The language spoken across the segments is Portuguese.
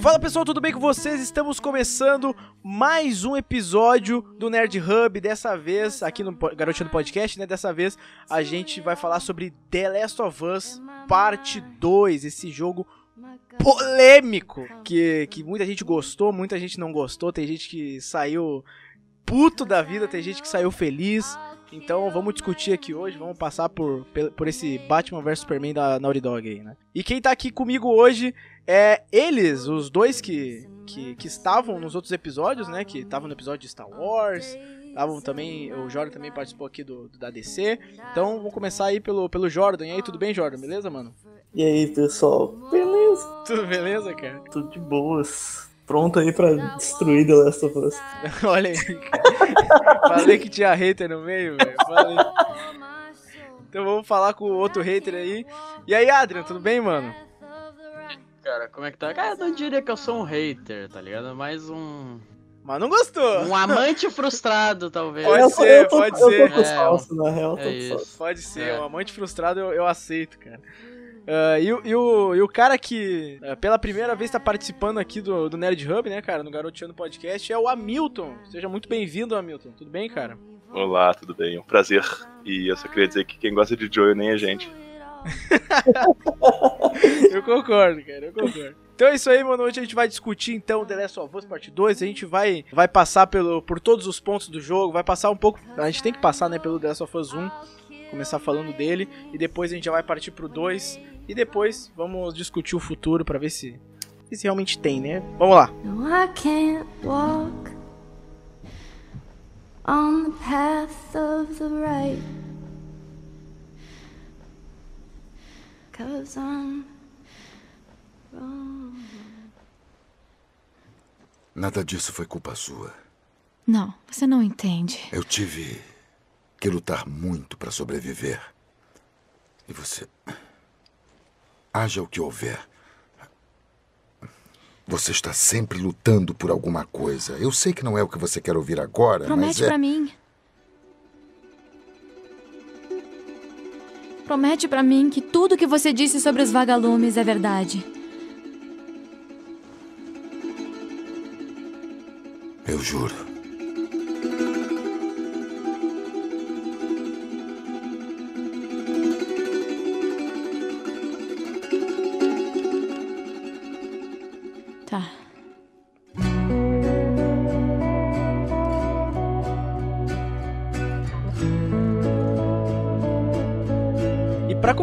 Fala pessoal, tudo bem com vocês? Estamos começando mais um episódio do Nerd Hub. Dessa vez, aqui no Garotinho do Podcast, né? Dessa vez a gente vai falar sobre The Last of Us Parte 2, esse jogo polêmico que, que muita gente gostou, muita gente não gostou. Tem gente que saiu puto da vida, tem gente que saiu feliz. Então vamos discutir aqui hoje, vamos passar por, por esse Batman vs Superman da Naughty Dog aí, né? E quem tá aqui comigo hoje é eles, os dois que, que, que estavam nos outros episódios, né? Que estavam no episódio de Star Wars, estavam também, o Jordan também participou aqui do, do da DC. Então vamos começar aí pelo, pelo Jordan. E aí, tudo bem, Jordan? Beleza, mano? E aí, pessoal? Beleza, Tudo beleza, cara? tudo de boas. Pronto aí pra destruir The Last of Us. Olha aí, cara. Falei que tinha hater no meio, velho. Falei. Então vamos falar com o outro hater aí. E aí, Adrian, tudo bem, mano? Cara, como é que tá? Cara, eu não diria que eu sou um hater, tá ligado? Mais um. Mas não gostou. Um amante frustrado, talvez. Pode eu, ser, eu tô, pode eu ser. tô com É, salsa, na real, é. Pode ser, É. um amante frustrado eu, eu aceito, cara. Ah, e, o- e o, e o cara que ah, pela primeira vez tá participando aqui do, do Nerd Hub, né, cara, no Garoteando Podcast, é o Hamilton. Seja muito bem-vindo, Hamilton. Tudo bem, cara? Olá, tudo bem? Um prazer. E eu só queria dizer que quem gosta de Joel nem a gente. Eu concordo, cara, eu concordo. Então é isso aí, mano. Hoje a gente vai discutir então The Last of Us Part 2. A gente vai, vai passar pelo, por todos os pontos do jogo, vai passar um pouco. A gente tem que passar, né, pelo The Last of Us 1, começar falando dele, e depois a gente já vai partir pro 2. E depois vamos discutir o futuro pra ver se, se realmente tem, né? Vamos lá. No, I can't walk on the path of the right. Cause I'm wrong. Nada disso foi culpa sua. Não, você não entende. Eu tive que lutar muito para sobreviver. E você. Haja o que houver. Você está sempre lutando por alguma coisa. Eu sei que não é o que você quer ouvir agora, mas Promete é. pra mim. Promete pra mim que tudo que você disse sobre os vagalumes é verdade. Eu juro.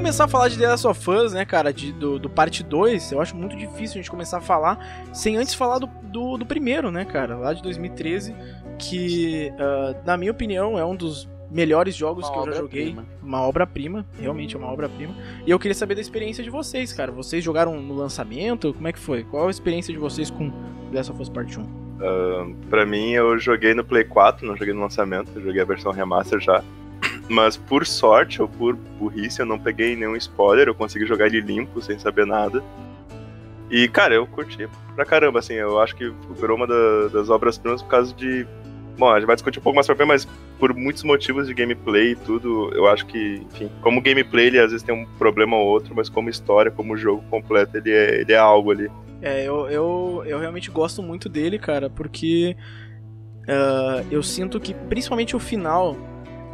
Começar a falar de The Last of Us, né, cara, de- do, do parte 2, eu acho muito difícil a gente começar a falar sem antes falar do, do, do primeiro, né, cara, lá de 2013, que, ah, na minha opinião, é um dos melhores jogos Uma que eu já joguei. obra-prima. Uma obra-prima, realmente é uma obra-prima. E eu queria saber da experiência de vocês, cara. Vocês jogaram no lançamento? Como é que foi? Qual a experiência de vocês com The Last of Us Part 1? Pra mim, eu joguei no Play 4, não joguei no lançamento, eu joguei a versão remaster já. Mas por sorte ou por burrice, eu não peguei nenhum spoiler, eu consegui jogar ele limpo, sem saber nada. E, cara, eu curti pra caramba, assim, eu acho que virou uma da- das obras-primas por causa de. Bom, a gente vai discutir um pouco mais pra frente, mas por muitos motivos de gameplay e tudo, eu acho que, enfim, como gameplay ele às vezes tem um problema ou outro, mas como história, como jogo completo, ele é, ele é algo ali. É, eu, eu, eu realmente gosto muito dele, cara, porque ah, eu sinto que, principalmente o final,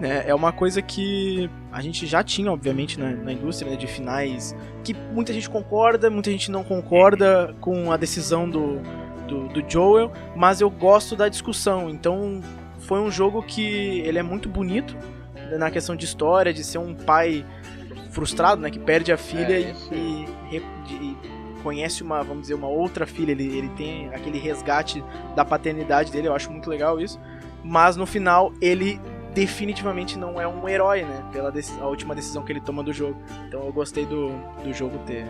né, é uma coisa que a gente já tinha, obviamente, na, na indústria né, de finais, que muita gente concorda, muita gente não concorda com a decisão do, do, do Joel, mas eu gosto da discussão, então foi um jogo que ele é muito bonito né, na questão de história, de ser um pai frustrado, né, que perde a filha É, e- e, de- conhece uma, vamos dizer, uma outra filha, ele, ele tem aquele resgate da paternidade dele, eu acho muito legal isso. Mas no final ele definitivamente não é um herói, né? Pela a última decisão que ele toma do jogo. Então eu gostei do, do jogo ter,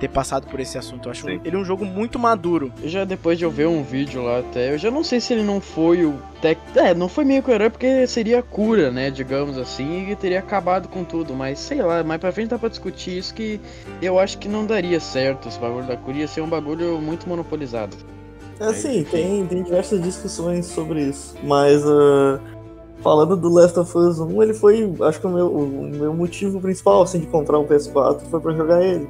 ter passado por esse assunto. Eu acho Sim. ele um jogo muito maduro. Eu já depois de eu ver um vídeo lá até, eu já não sei se ele não foi o tec... É, não foi meio que o herói porque seria a cura, né, digamos assim, e teria acabado com tudo, mas sei lá, mais pra frente dá pra discutir isso que eu acho que não daria certo esse bagulho da cura, ia ser um bagulho muito monopolizado. Assim, tem, tem diversas discussões sobre isso. Mas ah, falando do Last of Us 1, ele foi, acho que o meu, o meu motivo principal, assim, de comprar um PS4 foi pra jogar ele.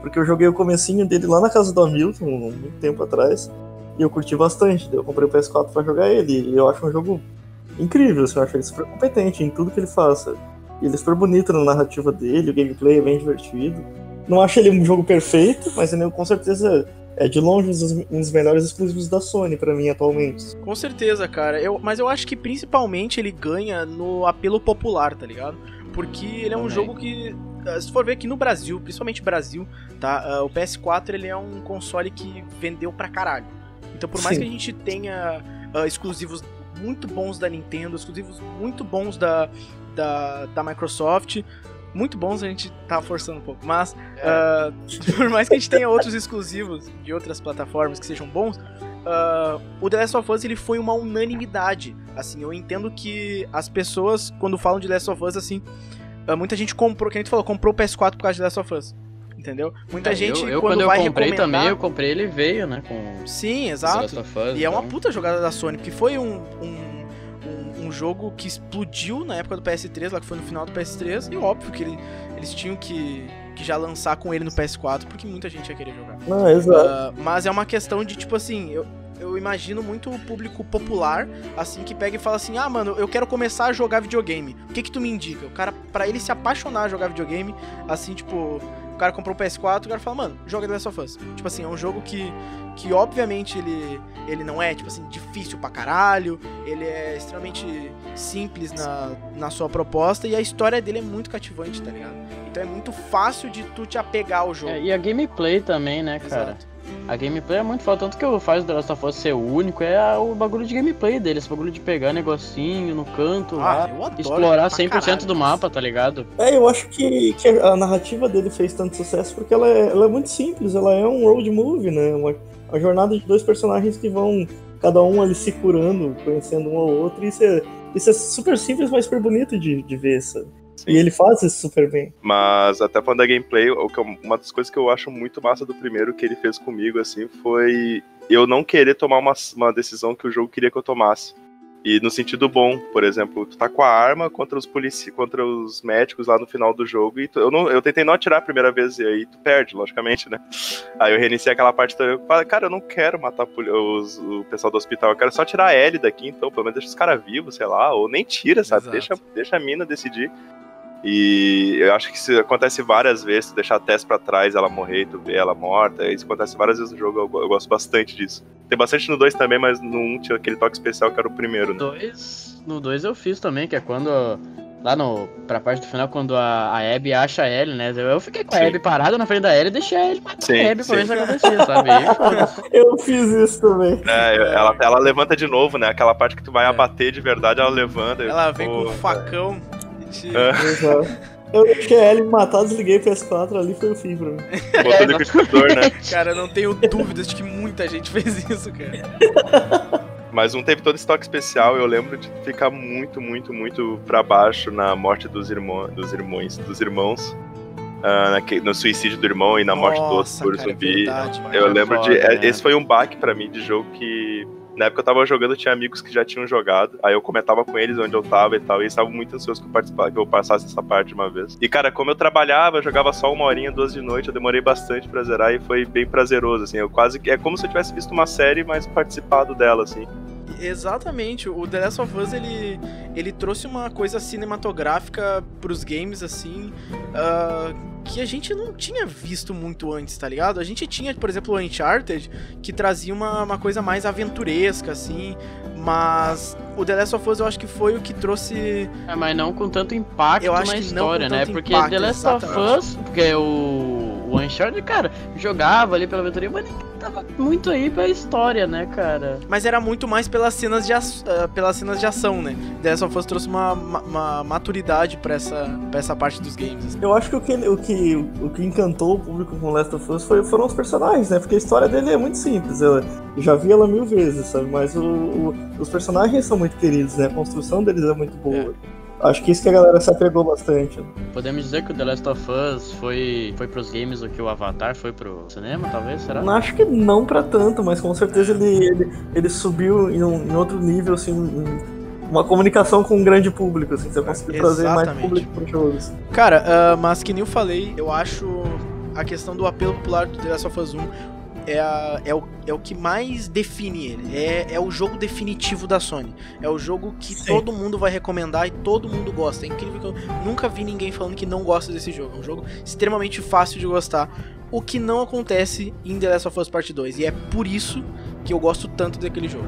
Porque eu joguei o comecinho dele lá na casa do Hamilton, muito tempo atrás, e eu curti bastante. Eu comprei o PS4 pra jogar ele, e eu acho um jogo incrível, assim, eu acho ele super competente em tudo que ele faça. Ele é super bonito na narrativa dele, o gameplay é bem divertido. Não acho ele um jogo perfeito, mas ele com certeza é de longe um dos, um dos melhores exclusivos da Sony pra mim atualmente. Com certeza, cara. Eu, mas eu acho que principalmente ele ganha no apelo popular, tá ligado? Porque ele é um Também. jogo que, ah, se for ver aqui no Brasil, principalmente Brasil, tá? Ah, o PS4 ele é um console que vendeu pra caralho. Então, por mais Sim. que a gente tenha ah, exclusivos muito bons da Nintendo, exclusivos muito bons da, da, da Microsoft, muito bons, a gente tá forçando um pouco, mas ah, por mais que a gente tenha outros exclusivos de outras plataformas que sejam bons, ah, o The Last of Us ele foi uma unanimidade. Assim, eu entendo que as pessoas, quando falam de The Last of Us, assim, ah, muita gente comprou, que a gente falou, comprou o PS4 por causa de The Last of Us. Entendeu? Muita É, gente, eu, eu, quando, quando eu vai comprei recomendar... também, eu comprei ele veio, né? Com Sim, exato. Us, E é uma então. puta jogada da Sony, porque foi um, um, um, jogo que explodiu na época do PS3, lá que foi no final do PS3, e óbvio que ele- eles tinham que, que já lançar com ele no PS4, porque muita gente ia querer jogar. Não, exato. Ah, mas é uma questão de, tipo assim, eu, eu imagino muito o público popular, assim, que pega e fala assim, ah, mano, eu quero começar a jogar videogame. O que que tu me indica? O cara, pra ele se apaixonar a jogar videogame, assim, tipo, cara comprou o PS4, o cara fala, mano, joga The Last of Us. Tipo assim, é um jogo que, que obviamente ele, ele não é, tipo assim, difícil pra caralho, ele é extremamente simples na, na sua proposta, e a história dele é muito cativante, tá ligado? Então é muito fácil de tu te apegar ao jogo. É, e a gameplay também, né, cara? Exato. A gameplay é muito foda. Tanto que o faz do The Last of Us ser único é o bagulho de gameplay dele. Esse bagulho de pegar negocinho no canto Ah, lá. Explorar pra 100% caralho, do mapa, tá ligado? É, eu acho que, que a narrativa dele fez tanto sucesso porque ela é, ela é muito simples, ela é um road movie, né? Uma, uma jornada de dois personagens que vão, cada um ali se curando, conhecendo um ao outro, e isso é, isso é super simples, mas super bonito de, de ver, sabe? E ele faz isso super bem. Mas até falando da gameplay, o que eu- uma das coisas que eu acho muito massa do primeiro que ele fez comigo, assim, foi eu não querer tomar uma, uma decisão que o jogo queria que eu tomasse. E no sentido bom, por exemplo, tu tá com a arma contra os polici contra os médicos lá no final do jogo e tu- eu, não, eu tentei não atirar a primeira vez e aí tu perde, logicamente, né? Aí eu reiniciei aquela parte eu falei, cara, eu não quero matar os- o pessoal do hospital, eu quero só tirar a Ellie daqui, então, pelo menos deixa os caras vivos, sei lá, ou nem tira, sabe? Exato. Deixa, deixa a mina decidir. E eu acho que isso acontece várias vezes, tu deixar a Tess pra trás, ela morrer, tu vê ela morta, isso acontece várias vezes no jogo, eu, eu gosto bastante disso. Tem bastante no 2 também, mas no 1 um tinha aquele toque especial que era o primeiro, né? Dois, no 2 eu fiz também, que é quando. Lá no, pra parte do final, quando a, a Abby acha a Ellie, né? Eu fiquei com a Sim. Abby parada na frente da Ellie e deixei a Ellie matar Sim, a Abby pra ver se acontecia, sabe? Eu fiz isso também. É, ela, ela levanta de novo, né? Aquela parte que tu vai abater de verdade, ela levanta. e, Ela vem com pô, um facão e te... É. Exato. Eu deixei a Ellie me matar, desliguei o PS4 ali, foi o fim pra mim. Botou no liquidificador, né? Cara, eu não tenho dúvidas de que muita gente fez isso, cara. Mas um teve todo esse toque especial, eu lembro de ficar muito, muito, muito pra baixo na morte dos, irmão, dos irmãos, dos irmãos. naque- no suicídio do irmão e na morte do outro Nossa, por cara, é zumbi. verdade, mano. Eu É lembro de. foda, é, né? Esse foi um baque pra mim de jogo que. Na época eu tava jogando, tinha amigos que já tinham jogado. Aí eu comentava com eles onde eu tava e tal. E eles estavam muito ansiosos que eu, participasse, que eu passasse essa parte de uma vez. E, cara, como eu trabalhava, eu jogava só uma horinha, duas de noite, eu demorei bastante pra zerar e foi bem prazeroso, assim. Eu quase. É como se eu tivesse visto uma série, mas participado dela, assim. Exatamente, o The Last of Us ele, ele trouxe uma coisa cinematográfica pros games assim ah, que a gente não tinha visto muito antes, tá ligado? A gente tinha, por exemplo, o Uncharted que trazia uma, uma coisa mais aventuresca assim, mas o The Last of Us eu acho que foi o que trouxe. É, mas não com tanto impacto Eu acho na história, né? Porque impacto, The Last of exatamente. Us, porque o, o Uncharted, cara, jogava ali pela aventura, mas nem tava muito aí pra história, né, cara? Mas era muito mais pelas cenas de, ah, pelas cenas de ação, né? The Last of Us trouxe uma, uma, uma maturidade pra essa, pra essa parte dos games. assim. Eu acho que o que, o que, o que encantou o público com Last of Us foi, foram os personagens, né? Porque a história dele é muito simples. Eu, já vi ela mil vezes, sabe? Mas o, o- os personagens são muito queridos, né? A construção deles é muito boa. Acho que isso que a galera se apegou bastante. Podemos dizer que o The Last of Us foi, foi pros games o que o Avatar foi pro cinema, talvez, será? Acho que não pra tanto, mas com certeza ele, ele, ele subiu em, um- em outro nível, assim, em- uma comunicação com um grande público, assim, você conseguir trazer mais público pro jogo. assim. Cara, ah, mas que nem eu falei, eu acho a questão do apelo popular do The Last of Us 1 é, a- é, o, é o que mais define ele. É, é o jogo definitivo da Sony. É o jogo que Sim. todo mundo vai recomendar e todo mundo gosta. É incrível que eu nunca vi ninguém falando que não gosta desse jogo. É um jogo extremamente fácil de gostar. O que não acontece em The Last of Us Part 2. E é por isso que eu gosto tanto daquele jogo.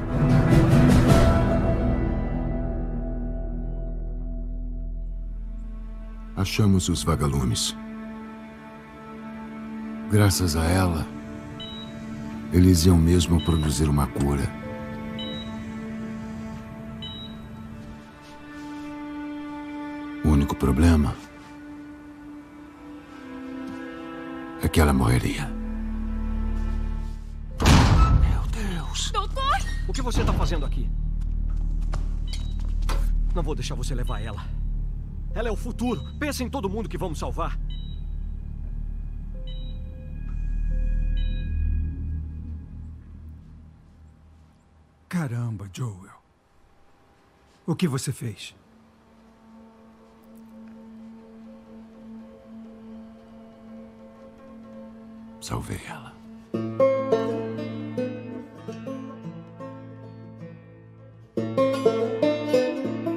Achamos os vagalumes. Graças a ela, eles iam mesmo produzir uma cura. O único problema é que ela morreria. Meu Deus! Doutor! O que você tá fazendo aqui? Não vou deixar você levar ela. Ela é o futuro. Pensa em todo mundo que vamos salvar. Caramba, Joel. O que você fez? Salvei ela.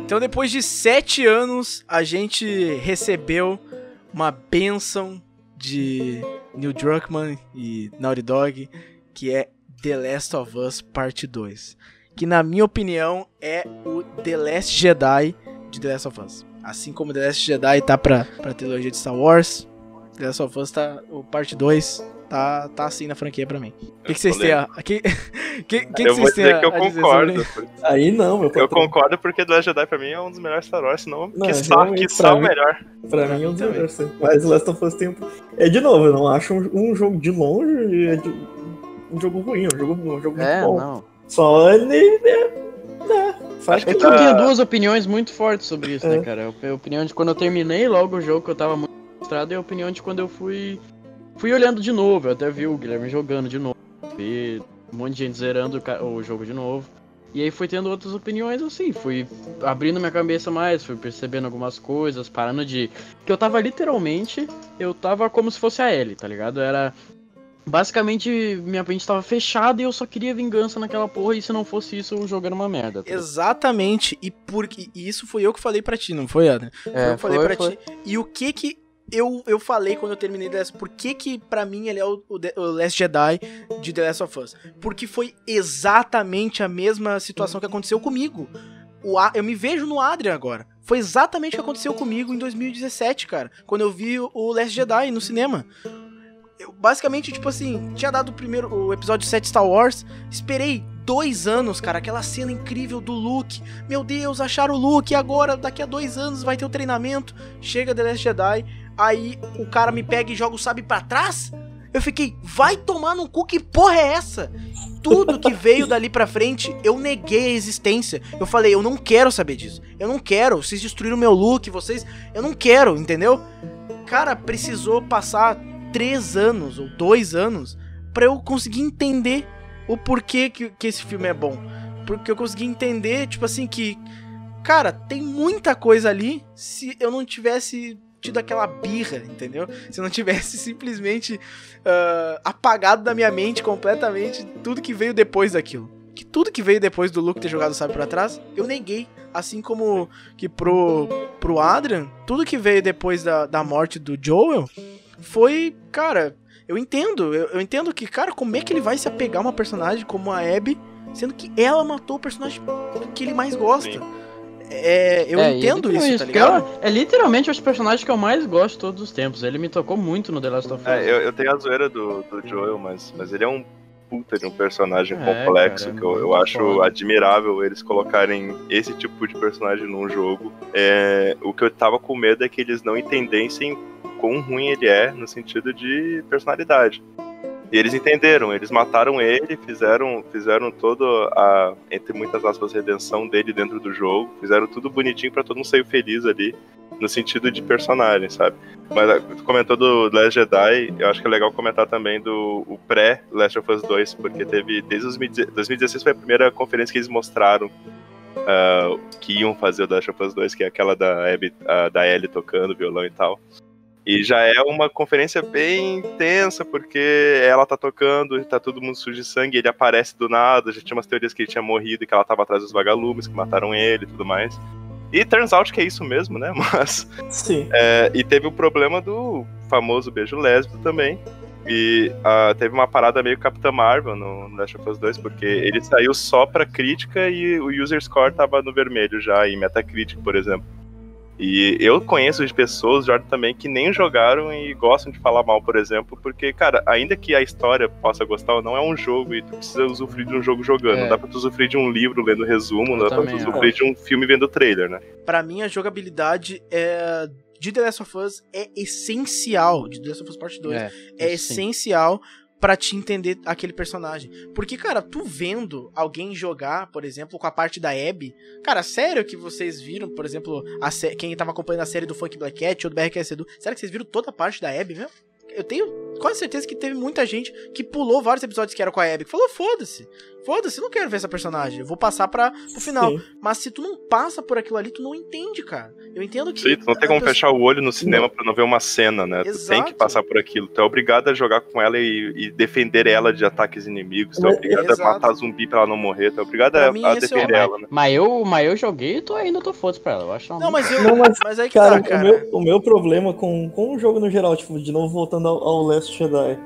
Então, depois de sete anos, a gente recebeu uma benção de Neil Druckmann e Naughty Dog, que é The Last of Us Parte 2. Que, na minha opinião, é o The Last Jedi de The Last of Us. Assim como The Last Jedi tá pra, pra trilogia de Star Wars, The Last of Us tá. O Parte 2 tá, tá assim na franquia pra mim. O que, que vocês têm a. O que, que, que, eu vocês têm a, eu concordo. sobre- Aí não, meu Eu concordo porque The Last Jedi pra mim é um dos melhores Star Wars, senão Não, que só, realmente, que pra só o mim- melhor. Pra mim é um dos melhores. sim. Mas Last of Us tem. um- É de novo, eu não acho um, um jogo de longe é de- um jogo ruim, um jogo, um jogo É, muito bom. não. Só ele. Né, faz É que que eu tenho duas opiniões muito fortes sobre isso, É. né, cara? A opinião de quando eu terminei logo o jogo que eu tava muito frustrado e a opinião de quando eu fui fui olhando de novo. Eu até vi o Guilherme jogando de novo. Vi um monte de gente zerando o jogo de novo. E aí fui tendo outras opiniões assim, fui abrindo minha cabeça mais, fui percebendo algumas coisas, parando de. Que eu tava literalmente, eu tava como se fosse a Ellie, tá ligado? Era. Basicamente, minha mente tava fechada e eu só queria vingança naquela porra, e se não fosse isso, o jogo era uma merda. tá? Exatamente, e porque e isso foi eu que falei pra ti, não foi, Adrian? Foi eu É, que falei foi, pra foi. ti. E o que que eu, eu falei quando eu terminei The Last Por que que pra mim ele é o, o, The- o Last Jedi de The Last of Us? Porque foi exatamente a mesma situação que aconteceu comigo. O, A- eu me vejo no Adrian agora. Foi exatamente o que aconteceu comigo em 2017, cara. Quando eu vi o- o Last Jedi no cinema. Eu, basicamente, tipo assim, tinha dado o primeiro o episódio 7 Star Wars. Esperei dois anos, cara. Aquela cena incrível do Luke. Meu Deus, acharam o Luke. Agora, daqui a dois anos, vai ter o treinamento. Chega The Last Jedi. Aí o cara me pega e joga o sabre pra trás. Eu fiquei, vai tomar no cu, que porra é essa? Tudo que veio dali pra frente, eu neguei a existência. Eu falei, eu não quero saber disso. Eu não quero. Vocês destruíram meu look, vocês. Eu não quero, entendeu? Cara, precisou passar três anos ou dois anos pra eu conseguir entender o porquê que, que esse filme é bom. Porque eu consegui entender, tipo assim, que. Cara, tem muita coisa ali se eu não tivesse tido aquela birra, entendeu? Se eu não tivesse simplesmente ah, apagado da minha mente completamente tudo que veio depois daquilo. Que tudo que veio depois do Luke ter jogado o sabre pra trás, eu neguei. Assim como que pro, pro Adrian, tudo que veio depois da, da morte do Joel foi, cara, eu entendo. Eu, eu entendo que, cara, como é que ele vai se apegar a uma personagem como a Abby, sendo que ela matou o personagem que ele mais gosta. É, eu É, e entendo isso, tem tá ligado? É, é literalmente os personagens que eu mais gosto de todos os tempos. Ele me tocou muito no The Last of Us. É, eu, eu tenho a zoeira do, do Joel, mas, mas ele é um puta de um personagem É, complexo cara, é que eu, eu acho foda. admirável eles colocarem esse tipo de personagem num jogo. É, o que eu tava com medo é que eles não entendessem quão ruim ele é no sentido de personalidade. E eles entenderam, eles mataram ele, fizeram, fizeram toda a, entre muitas aspas, redenção dele dentro do jogo, fizeram tudo bonitinho pra todo mundo sair feliz ali, no sentido de personagem, sabe? Mas ah, tu comentou do Last Jedi, eu acho que é legal comentar também do pré-Last of Us 2, porque teve, desde os 2016 2016 foi a primeira conferência que eles mostraram ah, que iam fazer o Last of Us 2, que é aquela da, Abby, ah, da Ellie tocando violão e tal. E já é uma conferência bem intensa, porque ela tá tocando, tá todo mundo sujo de sangue, ele aparece do nada, já tinha umas teorias que ele tinha morrido e que ela tava atrás dos vagalumes, que mataram ele e tudo mais. E turns out que é isso mesmo, né? Mas. Sim. É, e teve o problema do famoso beijo lésbico também. E ah, teve uma parada meio Capitã Marvel no no Last of Us 2, porque ele saiu só pra crítica e o user score tava no vermelho já, em Metacritic, por exemplo. E eu conheço de pessoas, Jordan, também, que nem jogaram e gostam de falar mal, por exemplo, porque, cara, ainda que a história possa gostar ou não, é um jogo e tu precisa usufruir de um jogo jogando. É. Não dá pra tu usufruir de um livro lendo resumo, não dá pra tu usufruir de um filme vendo trailer, né? Pra mim, a jogabilidade é... de The Last of Us é essencial. De The Last of Us Part 2. É, é essencial pra te entender aquele personagem. Porque, cara, tu vendo alguém jogar, por exemplo, com a parte da Abby, cara, sério que vocês viram, por exemplo, quem tava acompanhando a série do Funk Black Cat ou do BRQS Edu, será que vocês viram toda a parte da Abby mesmo? Eu tenho quase certeza que teve muita gente que pulou vários episódios que era com a Abby, que falou, foda-se, foda-se, não quero ver essa personagem, eu vou passar pra, pro final. Sim. Mas se tu não passa por aquilo ali, tu não entende, cara. Eu entendo que... Sim, tu não tem como a pessoa- fechar o olho no cinema pra não ver uma cena, né? Tu tem Exato. que passar por aquilo. Tu é obrigado a jogar com ela e, e defender ela de ataques inimigos. Tu é obrigado a Exato. matar zumbi pra ela não morrer. Tu é obrigado Pra a, mim, a esse é o- defender ela, né? Mas eu, mas eu joguei e tô ainda tô foda pra ela. Eu acho uma Não, mas eu... Não, mas, mas aí que Cara, tá, cara. O, meu, o meu problema com, com o jogo no geral, tipo, de novo voltando ao, ao Last Jedi,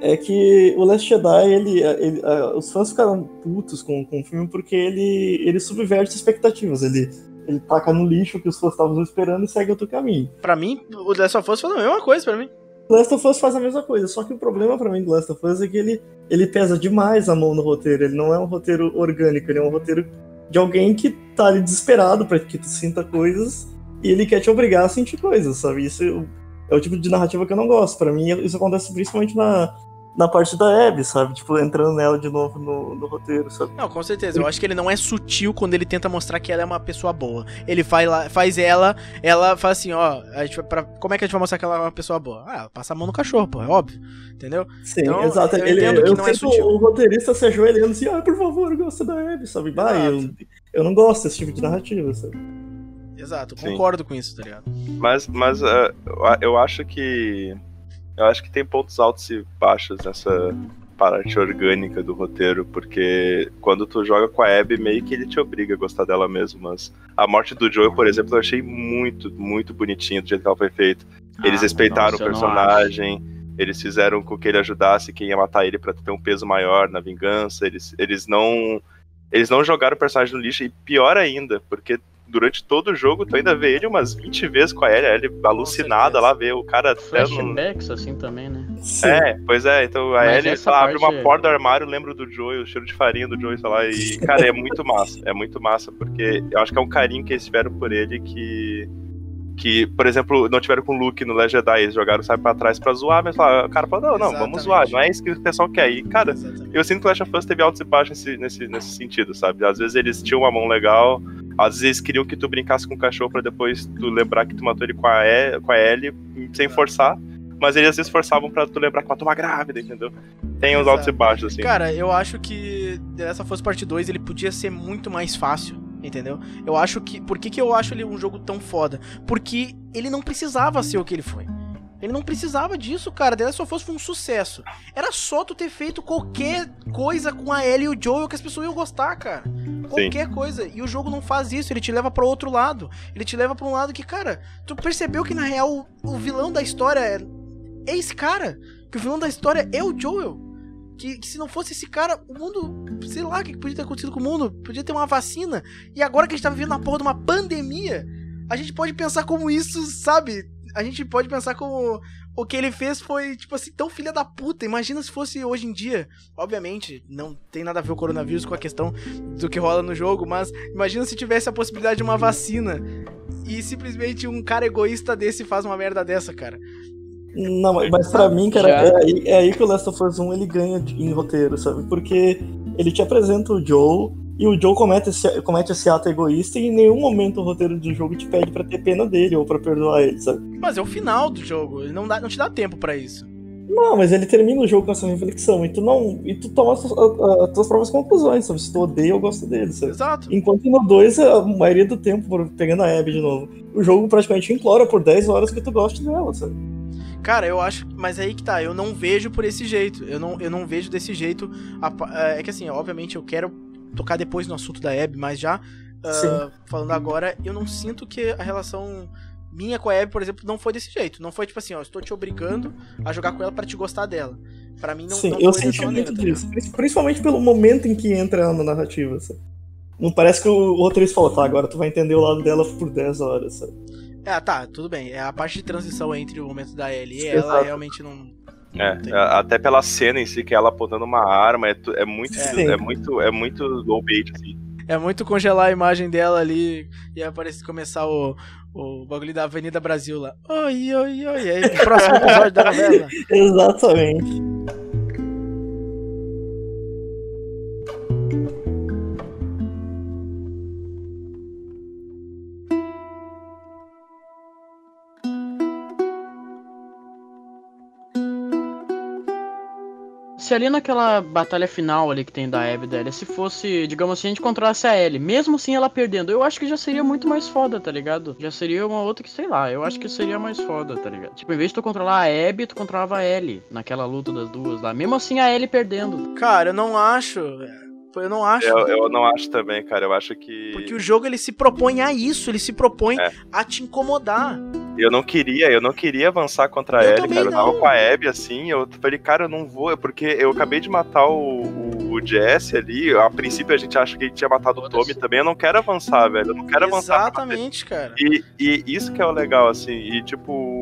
é que o Last Jedi, ele, ele, os fãs ficaram putos com, com o filme porque ele, ele subverte expectativas. Ele, ele taca no lixo que os fãs estavam esperando e segue outro caminho. Pra mim, o Last of Us foi a mesma coisa pra mim. Last of Us faz a mesma coisa, só que o problema pra mim do Last of Us é que ele, ele pesa demais a mão no roteiro. Ele não é um roteiro orgânico, ele é um roteiro de alguém que tá ali desesperado pra que tu sinta coisas e ele quer te obrigar a sentir coisas, sabe? Isso é o tipo de narrativa que eu não gosto. Pra mim, isso acontece principalmente na, na parte da Abby, sabe? Tipo, entrando nela de novo no, no roteiro, sabe? Não, com certeza. Eu acho que ele não é sutil quando ele tenta mostrar que ela é uma pessoa boa. Ele faz, lá, faz ela, ela faz assim, ó, a gente pra, como é que a gente vai mostrar que ela é uma pessoa boa? Ah, ela passa a mão no cachorro, pô, é óbvio. Entendeu? Sim, Então, exato. eu ele, eu não é sutil. o roteirista se ajoelhando assim, ah, por favor, eu gosto da Abby, sabe? Bah, eu, eu não gosto desse tipo de narrativa, sabe? Exato, Sim. concordo com isso, tá ligado? Mas, mas ah, eu- eu acho que. Eu acho que tem pontos altos e baixos nessa parte orgânica do roteiro, porque quando tu joga com a Abby, meio que ele te obriga a gostar dela mesmo, mas a morte do Joel, por exemplo, eu achei muito, muito bonitinho do jeito que ela foi feita. Eles Ah, respeitaram nossa, o personagem, eles fizeram com que ele ajudasse quem ia matar ele pra ter um peso maior na vingança, eles, eles não eles não jogaram o personagem no lixo, e pior ainda, porque durante todo o jogo tu ainda vê ele umas 20 vezes com a Ellie, a Ellie alucinada lá, vê o cara. Flashbacks assim também, né? Sim. É, pois é, então a Mas Ellie sei lá, abre uma é- porta do armário, lembra do Joey, o cheiro de farinha do Joey, sei lá, e cara, é muito massa, é muito massa, porque eu acho que é um carinho que eles tiveram por ele que que, por exemplo, não tiveram com o Luke no Last Jedi, eles jogaram, sabe, pra trás pra zoar, mas lá, o cara falou, não, não, vamos Exatamente. zoar, não é isso que o pessoal quer. E, cara, Exatamente. eu sinto que o Last of Us teve altos e baixos nesse, nesse, nesse sentido, sabe? Às vezes eles tinham uma mão legal, às vezes eles queriam que tu brincasse com o cachorro pra depois tu lembrar que tu matou ele com a, e, com a Ellie, sem forçar. Mas eles às vezes forçavam pra tu lembrar que matou uma grávida, entendeu? Tem os altos e baixos, assim. Cara, eu acho que The Last of Us Part 2 ele podia ser muito mais fácil, entendeu? Eu acho que. Por que, que eu acho ele um jogo tão foda? Porque ele não precisava ser o que ele foi. Ele não precisava disso, cara. The Last of Us foi um sucesso. Era só tu ter feito qualquer coisa com a Ellie e o Joel que as pessoas iam gostar, cara. Qualquer coisa. E o jogo não faz isso, ele te leva pra outro lado. Ele te leva pra um lado que, cara, tu percebeu que na real o, vilão da história é esse cara. Que o vilão da história é o Joel. Que, que se não fosse esse cara, o mundo, sei lá o que podia ter acontecido com o mundo. Podia ter uma vacina. E agora que a gente tá vivendo na porra de uma pandemia, a gente pode pensar como isso, sabe? A gente pode pensar como o que ele fez foi, tipo assim, tão filha da puta. Imagina se fosse hoje em dia. Obviamente, não tem nada a ver o coronavírus com a questão do que rola no jogo, mas imagina se tivesse a possibilidade de uma vacina e simplesmente um cara egoísta desse faz uma merda dessa, cara. Não, mas- pra mim, cara, é aí, é aí que o Last of Us 1 ele ganha de- em roteiro, sabe? Porque ele te apresenta o Joe e o Joe comete esse, comete esse ato egoísta e em nenhum momento o roteiro do jogo te pede pra ter pena dele ou pra perdoar ele, sabe? Mas é o final do jogo, ele não, dá, não te dá tempo pra isso. Não, mas ele termina o jogo com essa reflexão e tu não. E tu toma as, as, as tuas próprias conclusões, sabe? Se tu odeia ou gosta dele, sabe? Exato. Enquanto no 2, a maioria do tempo, pegando a Abby de novo, o jogo praticamente implora por 10 horas que tu goste dela, sabe? Cara, eu acho. Mas aí que tá, eu não vejo por esse jeito. Eu não, eu não vejo desse jeito. a pa- é que assim, obviamente eu quero tocar depois no assunto da Abby, mas já Sim. falando agora, eu não sinto que a relação minha com a Abby, por exemplo, não foi desse jeito. Não foi tipo assim, ó, estou te obrigando a jogar com ela pra te gostar dela. Pra mim não, Sim, não eu senti muito tá disso. Prin- Principalmente pelo momento em que entra ela na narrativa, sabe? Não parece que o roteirista falou, tá, agora tu vai entender o lado dela por 10 horas, sabe? Ah, tá, tudo bem. É a parte de transição entre o momento da Ellie e ela Exato. realmente não. É, Tem. a- até pela cena em si, que ela apontando uma arma, é, é muito, Sim. é, muito, é muito low bait, assim. É muito congelar a imagem dela ali e aparecer começar o, o bagulho da Avenida Brasil lá. Oi, oi, oi. Aí, próximo episódio da novela. Exatamente. Se ali naquela batalha final ali que tem da Abby dela, se fosse, digamos assim, a gente controlasse a Ellie, mesmo assim ela perdendo, eu acho que já seria muito mais foda, tá ligado? Já seria uma outra que, sei lá, eu acho que seria mais foda, tá ligado? Tipo, em vez de tu controlar a Abby, tu controlava a Ellie naquela luta das duas lá. Mesmo assim a Ellie perdendo. Cara, eu não acho. Eu não acho. Eu, eu não acho também, cara. Eu acho que. Porque o jogo ele se propõe a isso, ele se propõe É. a te incomodar. Eu não queria, eu não queria avançar contra a Eu Ellie, também cara. Eu tava não. com a Abby assim, eu falei, cara, eu não vou, porque eu acabei de matar o, o, o Jesse ali. A princípio a gente acha que ele tinha matado o Tommy também. Eu não quero avançar, velho. Eu não quero avançar. pra bater. Exatamente, cara. E, e isso que é o legal, assim, e tipo.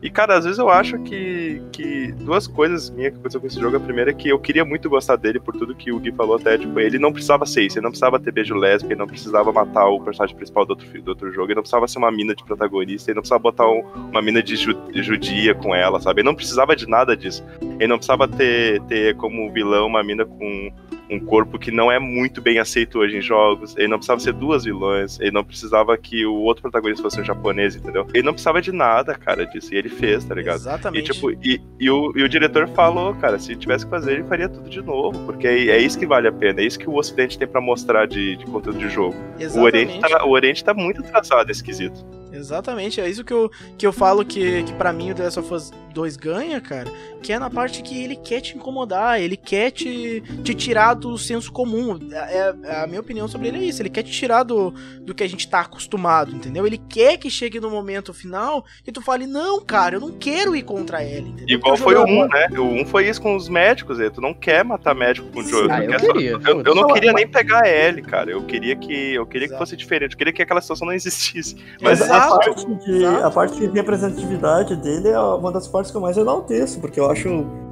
E, cara, às vezes eu acho que, que duas coisas minhas que aconteceu com esse jogo. A primeira é que eu queria muito gostar dele por tudo que o Gui falou até. Tipo, ele não precisava ser isso, ele não precisava ter beijo lésbico, ele não precisava matar o personagem principal do outro, do outro jogo, ele não precisava ser uma mina de protagonista, ele não precisava botar um- uma mina de ju- judia com ela, sabe? Ele não precisava de nada disso. Ele não precisava ter, ter como vilão uma mina com um corpo que não é muito bem aceito hoje em jogos. Ele não precisava ser duas vilãs. Ele não precisava que o outro protagonista fosse um japonês, entendeu? Ele não precisava de nada, cara, disso. E ele fez, tá ligado? E, Exatamente. tipo, e, e o, e o diretor falou, cara, se tivesse que fazer, ele faria tudo de novo. Porque é, é isso que vale a pena. É isso que o Ocidente tem pra mostrar de, de conteúdo de jogo. O Oriente, Exatamente. tá, o Oriente tá muito atrasado nesse quesito. Exatamente, é isso que eu, que eu falo que, que para mim o The Last of Us 2 ganha, cara, que é na parte que ele quer te incomodar, ele quer te, te tirar do senso comum. É, é- a minha opinião sobre ele é isso, ele quer te tirar do, do que a gente tá acostumado, entendeu? Ele quer que chegue no momento final e tu fale, não, cara, eu não quero ir contra ele, entendeu? Igual foi o jogo 1, né? O 1 foi isso com os médicos, aí. tu não quer matar médico com o Joe. Ah, tu eu quer só- queria, eu, eu não queria nem pegar L, cara. Eu queria que eu queria que Exato. fosse diferente. Eu queria que aquela situação não existisse. Mas A parte, de, exato. a parte de representatividade dele é uma das partes que eu mais enalteço, porque eu acho,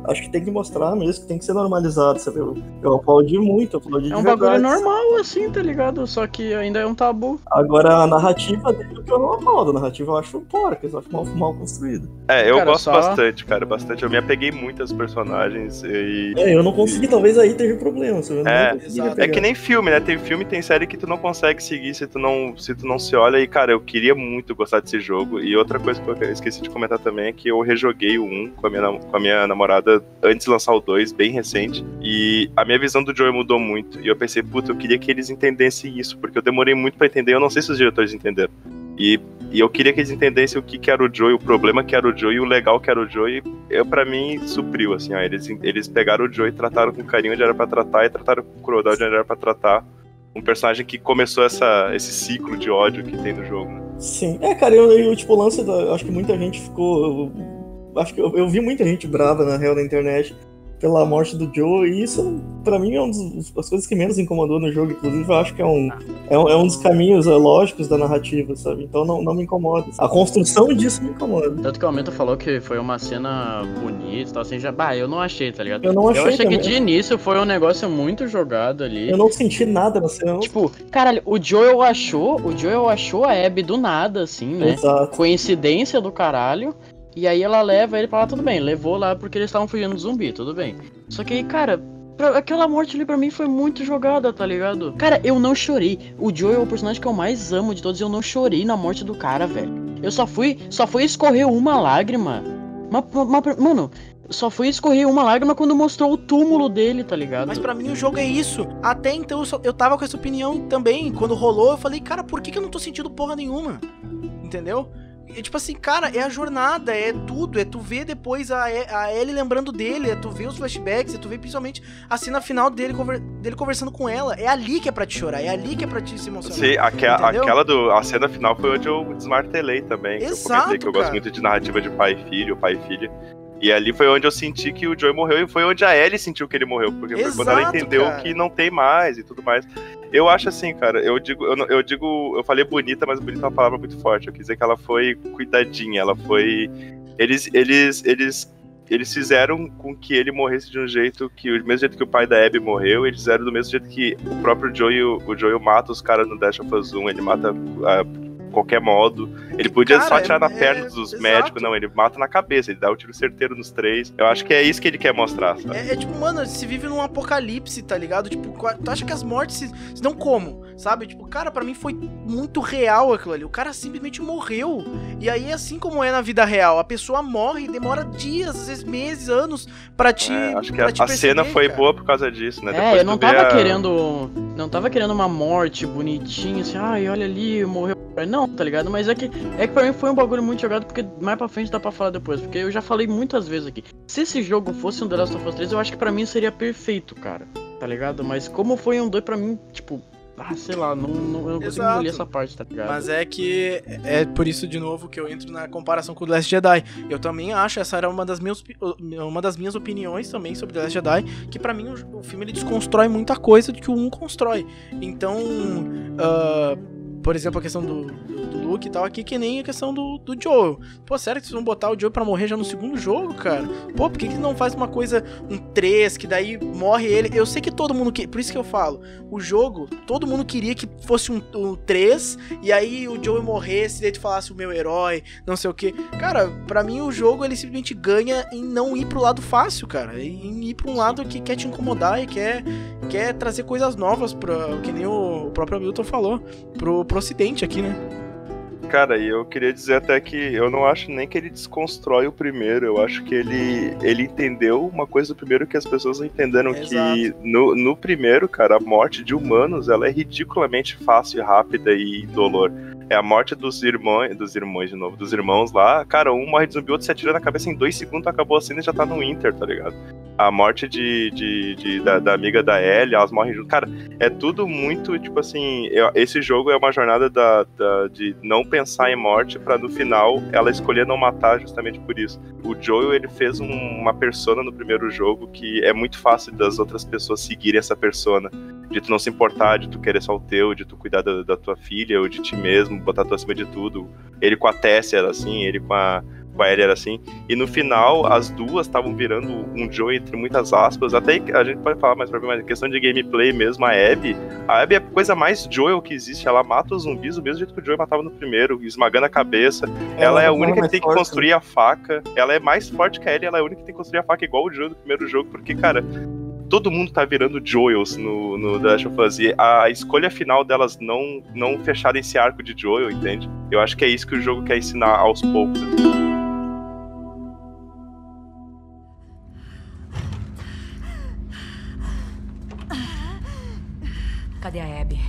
acho que tem que mostrar mesmo, que tem que ser normalizado, sabe? Eu, eu aplaudi muito, eu aplaudi É de um verdade. bagulho normal, assim, tá ligado? Só que ainda é um tabu. Agora, a narrativa dele, que eu não aplaudo, a narrativa eu acho porca, eu acho mal, mal construída. é, eu Cara, gosto só- bastante, cara, bastante. Eu me apeguei muito aos personagens e É, eu não consegui, talvez aí teve problema, sabe? É. É que nem filme, né? Tem filme, tem série que tu não consegue seguir se tu não, se tu não se olha. E, cara, eu queria muito gostar desse jogo. E outra coisa que eu esqueci de comentar também é que eu rejoguei o 1 com a minha, com a minha namorada antes de lançar o 2, bem recente. E a minha visão do Joey mudou muito. E eu pensei, puta, eu queria que eles entendessem isso, porque eu demorei muito pra entender. Eu não sei se os diretores entenderam. E, e eu queria que eles entendessem o que, que era o Joey, o problema que era o Joey o legal que era o Joey. Eu, pra mim, supriu, assim, ó. Eles, eles pegaram o Joey, trataram com carinho onde era pra tratar e trataram com crueldade onde era pra tratar. Um personagem que começou essa, esse ciclo de ódio que tem no jogo, né? Sim, é, cara, eu, eu tipo, o lance da. Acho que muita gente ficou. Eu- acho que eu, eu vi muita gente brava na real na internet pela morte do Joe, e isso, pra mim, é uma das coisas que menos incomodou no jogo. Inclusive, eu acho que é um, é um, é um dos caminhos é, lógicos da narrativa, sabe? Então não, não me incomoda. A construção disso me incomoda. Tanto que o Aumento falou que foi uma cena bonita e tal, assim, já. Bah, eu não achei, tá ligado? Eu não achei Eu achei que também. de início foi um negócio muito jogado ali. Eu não senti nada na cena. Tipo, caralho, o Joel achou, o Joel achou a Abby do nada, assim, né? Exato. Coincidência do caralho. E aí ela leva ele pra lá, tudo bem. Levou lá porque eles estavam fugindo do zumbi, tudo bem. Só que aí, cara, pra- aquela morte ali pra mim foi muito jogada, tá ligado? Cara, eu não chorei. O Joel é o personagem que eu mais amo de todos e eu não chorei na morte do cara, velho. Eu só fui, só fui escorrer uma lágrima. Mas, mas, mano, só foi escorrer uma lágrima quando mostrou o túmulo dele, tá ligado? Mas pra mim o jogo é isso. Até então eu, só- eu tava com essa opinião também. Quando rolou, eu falei, cara, por que, que eu não tô sentindo porra nenhuma? Entendeu? E, tipo assim, cara, é a jornada, é tudo. É tu ver depois a, a Ellie lembrando dele, é tu ver os flashbacks, é tu ver principalmente a cena final dele, conver- dele conversando com ela. É ali que é pra te chorar, é ali que é pra te se emocionar. Sim, aque- aquela do. A cena final foi onde eu desmartelei também. que eu Exato, comentei que eu gosto cara. muito de narrativa de pai e filho, pai e filha. E ali foi onde eu senti que o Joey morreu e foi onde a Ellie sentiu que ele morreu. Porque foi quando ela Exato, entendeu cara. que não tem mais e tudo mais. Eu acho assim, cara, eu digo, eu, eu digo, eu falei bonita, mas bonita é uma palavra muito forte. Eu quis dizer que ela foi cuidadinha, ela foi. Eles, eles, eles, eles fizeram com que ele morresse de um jeito que, do mesmo jeito que o pai da Abby morreu, eles fizeram do mesmo jeito que o próprio Joey, o Joey mata os caras no Dash of 1, ele mata ah, qualquer modo. Ele podia Cara, só atirar na é- perna dos exato. médicos, não, ele mata na cabeça, ele dá o tiro certeiro nos três. Eu acho que é isso que ele quer mostrar, sabe? É, é tipo, mano, se vive num apocalipse, tá ligado? Tipo, tu acha que as mortes se, se dão como? Sabe? Tipo, cara, pra mim foi muito real aquilo ali. O cara simplesmente morreu. E aí, assim como é na vida real, a pessoa morre e demora dias, às vezes meses, anos pra te. É, acho que a, te a cena perceber, foi cara. boa por causa disso, né? É, eu não tava a- querendo. Não tava querendo uma morte bonitinha, assim, ai, olha ali, morreu. Não, tá ligado? Mas é que, é que pra mim foi um bagulho muito jogado, porque mais pra frente dá pra falar depois. Porque eu já falei muitas vezes aqui. Se esse jogo fosse um The Last of Us 3, eu acho que pra mim seria perfeito, cara. Tá ligado? Mas como foi um 2 pra mim, tipo, ah, sei lá, não, não, eu não consigo engolir essa parte, tá ligado? Mas é que é por isso de novo que eu entro na comparação com o The Last Jedi. Eu também acho essa era uma das minhas uma das minhas opiniões também sobre The Last Jedi, que pra mim o, o filme ele desconstrói muita coisa que o 1 constrói. Então, ah, por exemplo, a questão do, do, do Luke e tal, aqui que nem a questão do, do Joel. Pô, sério que vocês vão botar o Joel pra morrer já no segundo jogo, cara? Pô, por que, que não faz uma coisa, um 3, que daí morre ele? Eu sei que todo mundo que. Por isso que eu falo, o jogo, todo mundo queria que fosse um, um 3, e aí o Joel morresse, daí tu falasse o meu herói, não sei o que. Cara, pra mim o jogo ele simplesmente ganha em não ir pro lado fácil, cara. Em ir pra um lado que quer te incomodar e quer, quer trazer coisas novas, pra, que nem o, o próprio Milton falou, pro, pro ocidente aqui, né? Cara, e eu queria dizer até que eu não acho nem que ele desconstrói o primeiro, eu acho que ele, ele entendeu uma coisa do primeiro que as pessoas entenderam, que no, no primeiro, cara, a morte de humanos, ela é ridiculamente fácil e rápida e indolor. É a morte dos irmãos, dos irmãos de novo, dos irmãos lá, cara, um morre de zumbi, outro se atira na cabeça em dois segundos, acabou a cena e já tá no Inter, tá ligado? A morte de, de, de- da, da amiga da Ellie, elas morrem junto. Cara, é tudo muito, tipo assim, eu- esse jogo é uma jornada da, da- de não pensar em morte pra no final ela escolher não matar justamente por isso. O Joel, ele fez um- uma persona no primeiro jogo que é muito fácil das outras pessoas seguirem essa persona. De tu não se importar, de tu querer só o teu, de tu cuidar da, da tua filha ou de ti mesmo, botar tu acima de tudo. Ele com a Tess era assim, ele com a, com a Ellie era assim. E no final, as duas estavam virando um Joe entre muitas aspas. Até a gente pode falar mais pra mim, mas questão de gameplay mesmo, a Abby. A Abby é a coisa mais Joel que existe. Ela mata os zumbis do mesmo jeito que o Joel matava no primeiro, esmagando a cabeça. Ela, é a ela é única que tem que forte, construir a faca. Ela é mais forte que a Ellie, ela é a única que tem que construir a faca igual o Joel do primeiro jogo, porque, cara. Todo mundo tá virando Joels no, no The Last of Us. E a escolha final delas não, não fecharem esse arco de Joel, entende? Eu acho que é isso que o jogo quer ensinar aos poucos. Cadê a Abby?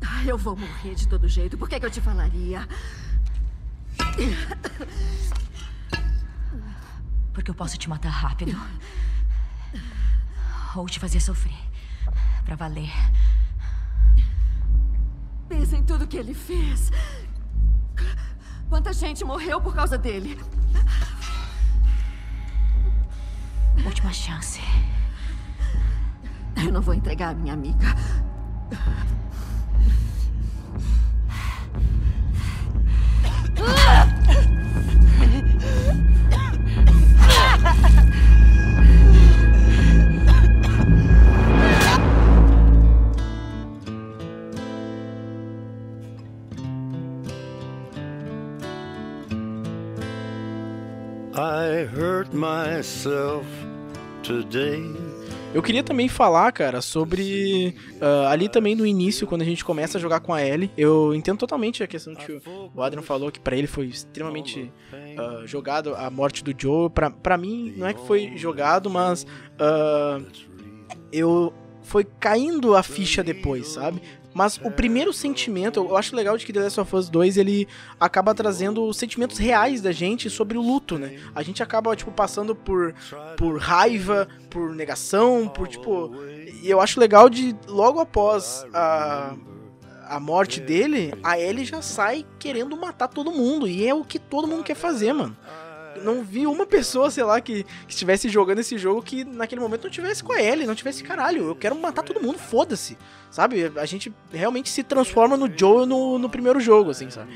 Ai, eu vou morrer de todo jeito. Por que, que eu te falaria? Porque eu posso te matar rápido. Ou te fazer sofrer. Pra valer. Pensa em tudo que ele fez. Quanta gente morreu por causa dele. Última chance. Eu não vou entregar a minha amiga. I hurt myself today Eu queria também falar, cara, sobre uh, ali também no início, quando a gente começa a jogar com a Ellie. Eu entendo totalmente a questão que o Adrian falou, que para ele foi extremamente uh, jogado a morte do Joe. Pra, mim, não é que foi jogado, mas uh, eu foi caindo a ficha depois, sabe? Mas o primeiro sentimento, eu acho legal de que The Last of Us 2 ele acaba trazendo sentimentos reais da gente sobre o luto, né? A gente acaba, tipo, passando por, por raiva, por negação, por, tipo. E eu acho legal de logo após a, a morte dele, a Ellie já sai querendo matar todo mundo. E é o que todo mundo quer fazer, mano não vi uma pessoa, sei lá, que, que estivesse jogando esse jogo que naquele momento não tivesse com a Ellie, não tivesse caralho. Eu quero matar todo mundo, foda-se. Sabe? A gente realmente se transforma no Joe no, no primeiro jogo, assim, sabe?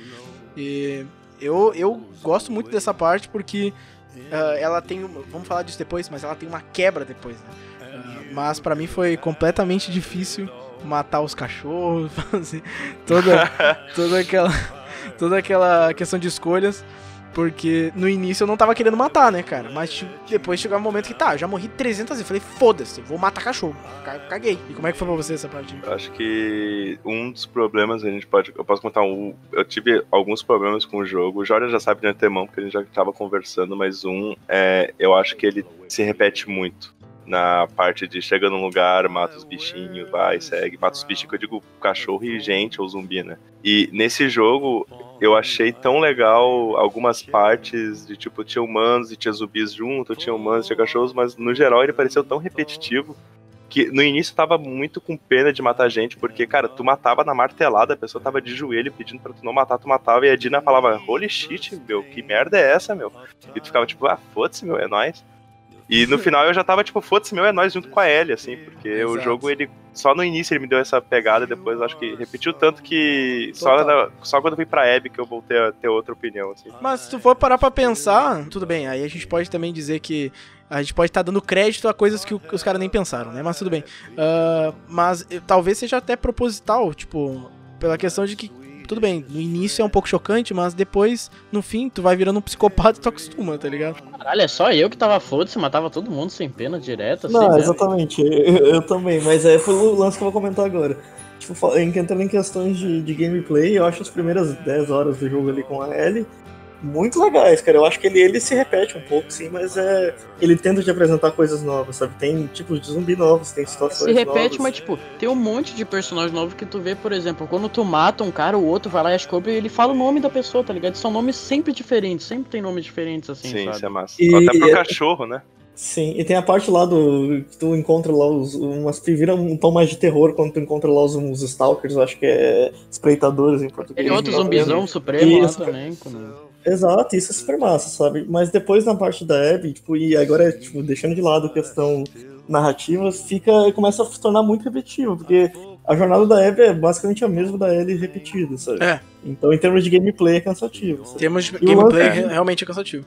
E eu, eu gosto muito dessa parte porque uh, ela tem. Vamos falar disso depois, mas ela tem uma quebra depois, né? Uh, mas para mim foi completamente difícil matar os cachorros, fazer toda, toda aquela toda aquela questão de escolhas. Porque no início eu não tava querendo matar, né, cara? Mas depois chegou um momento que tá, eu já morri 300 vezes. Falei, foda-se, vou matar cachorro. Caguei. E como é que foi pra você essa parte? Eu acho que um dos problemas a gente pode. Eu posso contar um. Eu tive alguns problemas com o jogo. O Jorge já sabe de antemão, porque a gente já tava conversando, mas um é. Eu acho que ele se repete muito na parte de chega num lugar, mata os bichinhos, vai, segue, mata os bichinhos, que eu digo cachorro e gente ou zumbi, né? E nesse jogo eu achei tão legal algumas partes de tipo, tinha humanos e tinha zumbis junto, tinha humanos, tinha cachorros, mas no geral ele pareceu tão repetitivo que no início tava muito com pena de matar gente, porque, cara, tu matava na martelada, a pessoa tava de joelho pedindo pra tu não matar, tu matava, e a Dina falava, holy shit, meu, que merda é essa, meu? E tu ficava tipo, ah, foda-se, meu, é nóis. E no final eu já tava tipo, foda-se, meu, é nós junto com a Ellie, assim, porque Exato. o jogo, ele. Só no início ele me deu essa pegada, depois acho que repetiu tanto que só, na, só quando eu fui pra Abby que eu voltei a ter outra opinião, assim. Mas se tu for parar pra pensar, tudo bem, aí a gente pode também dizer que a gente pode estar tá dando crédito a coisas que, os caras nem pensaram, né? Mas tudo bem. Uh, mas talvez seja até proposital, tipo, pela questão de que tudo bem, no início é um pouco chocante, mas depois, no fim, tu vai virando um psicopata e tu acostuma, tá ligado? Caralho, é só eu que tava foda-se, matava todo mundo sem pena direto, assim. Não, exatamente, eu, eu, também, mas é, foi o lance que eu vou comentar agora. Tipo, entrando em questões de, de gameplay, eu acho as primeiras 10 horas do jogo ali com a Ellie muito legais, cara. Eu acho que ele, ele se repete um pouco, sim, mas é. Ele tenta te apresentar coisas novas, sabe? Tem tipos de zumbi novos, tem situações. Se repete, novas. mas tipo, tem um monte de personagens novos que tu vê, por exemplo, quando tu mata um cara, o outro vai lá e descobre e ele fala o nome da pessoa, tá ligado? São nomes sempre diferentes, sempre tem nomes diferentes, assim. Sim, sabe? isso é massa. E... Até pro cachorro, né? Sim, e tem a parte lá do. que tu encontra lá os. umas que vira um tom mais de terror quando tu encontra lá os, os Stalkers, eu acho que é espreitadores em português. Tem outro zumbizão supremo lá também. Quando... Exato, isso é super massa, sabe? Mas depois na parte da Abby, tipo, e agora, tipo, deixando de lado a questão narrativa, fica, começa a se tornar muito repetitivo, porque a jornada da Abby é basicamente a mesma da Ellie repetida, sabe? É. Então, em termos de gameplay, é cansativo. Sabe? Em termos de gameplay, lance, realmente é cansativo.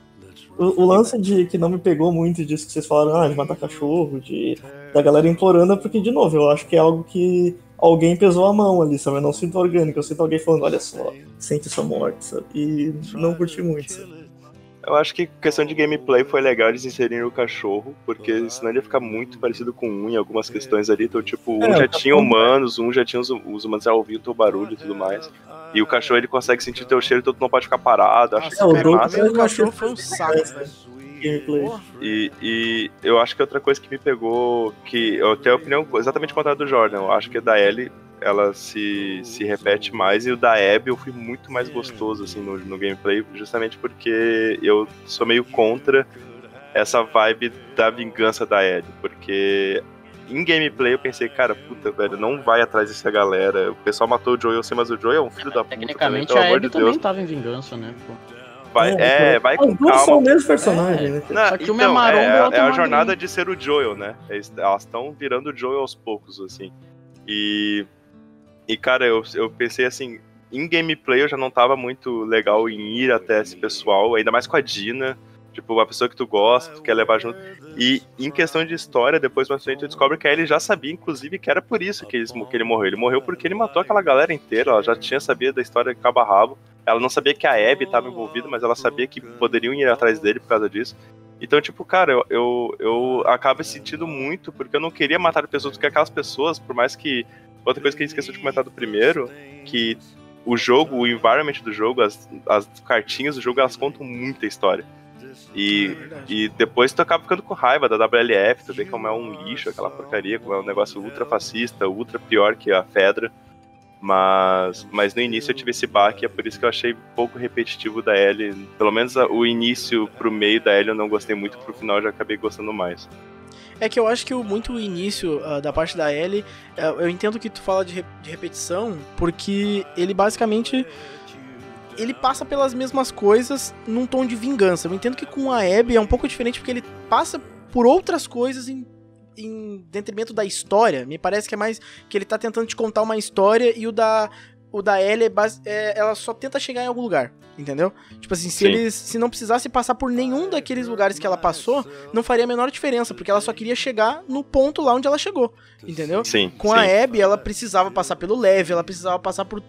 O, o, lance de que não me pegou muito disso que vocês falaram, ah, de matar cachorro, de da galera implorando, é porque, de novo, eu acho que é algo que alguém pesou a mão ali, sabe? Eu não sinto orgânico, eu sinto alguém falando, olha só, sente sua morte, sabe? E não curti muito, sabe? Eu acho que questão de gameplay foi legal eles inserirem o cachorro, porque senão ele ia ficar muito parecido com um em algumas questões ali. Então, tipo, um é, já tinha humanos, um já tinha os, os humanos já ouviam o teu barulho e tudo mais. E o cachorro ele consegue sentir teu cheiro, então tu não pode ficar parado. Acho Nossa, que é, o massa. O cachorro foi um saco, velho gameplay. E, e eu acho que outra coisa que me pegou, que eu tenho a opinião exatamente contrária do Jordan, eu acho que a da Ellie ela se, se repete mais e o da Abby eu fui muito mais gostoso assim no, no gameplay, justamente porque eu sou meio contra essa vibe da vingança da Ellie, porque em gameplay eu pensei, cara, puta, velho, não vai atrás dessa galera. O pessoal matou o Joel, sei, mas o Joel é um filho da puta. Tecnicamente também, a Abby de também tava em vingança, né? Pô. Vai, é, vai com As duas calma. são o mesmo personagem, né? Não, Só que então, uma é maromba, é, é é a jornada de ser o Joel, né? Elas estão virando o Joel aos poucos, assim. E, e cara, eu, eu pensei assim, em gameplay eu já não tava muito legal em ir até esse pessoal, ainda mais com a Dina. Tipo, uma pessoa que tu gosta, tu quer levar junto. E em questão de história, depois mais frente, tu descobre que ele já sabia, inclusive, que era por isso que, eles, que ele morreu. Ele morreu porque ele matou aquela galera inteira, ela já tinha sabido da história de cabo a rabo. Ela não sabia que a Abby estava envolvida, mas ela sabia que poderiam ir atrás dele por causa disso. Então, tipo, cara, eu, eu, eu acabo sentindo muito, porque eu não queria matar pessoas, porque aquelas pessoas, por mais que. Outra coisa que a gente esqueceu de comentar do primeiro, que o jogo, o environment do jogo, as, as cartinhas do jogo, elas contam muita história. E, e depois tu acaba ficando com raiva da WLF, tu vê como é um lixo aquela porcaria, como é um negócio ultra fascista, ultra pior que a Fedra. Mas, mas no início eu tive esse baque, é por isso que eu achei pouco repetitivo da L. Pelo menos o início pro meio da L eu não gostei muito, pro final eu já acabei gostando mais. É que eu acho que o, muito o início uh, da parte da L, uh, eu entendo que tu fala de, re de repetição, porque ele basicamente ele passa pelas mesmas coisas num tom de vingança. Eu entendo que com a Abby é um pouco diferente porque ele passa por outras coisas em em detrimento da história. Me parece que é mais que ele tá tentando te contar uma história e o da o da Ellie é base, é, ela só tenta chegar em algum lugar, entendeu? Tipo assim, se Sim. eles se não precisasse passar por nenhum daqueles lugares que ela passou, não faria a menor diferença, porque ela só queria chegar no ponto lá onde ela chegou, entendeu? Sim. Com sim. a Abby, ela precisava passar pelo leve, ela precisava passar por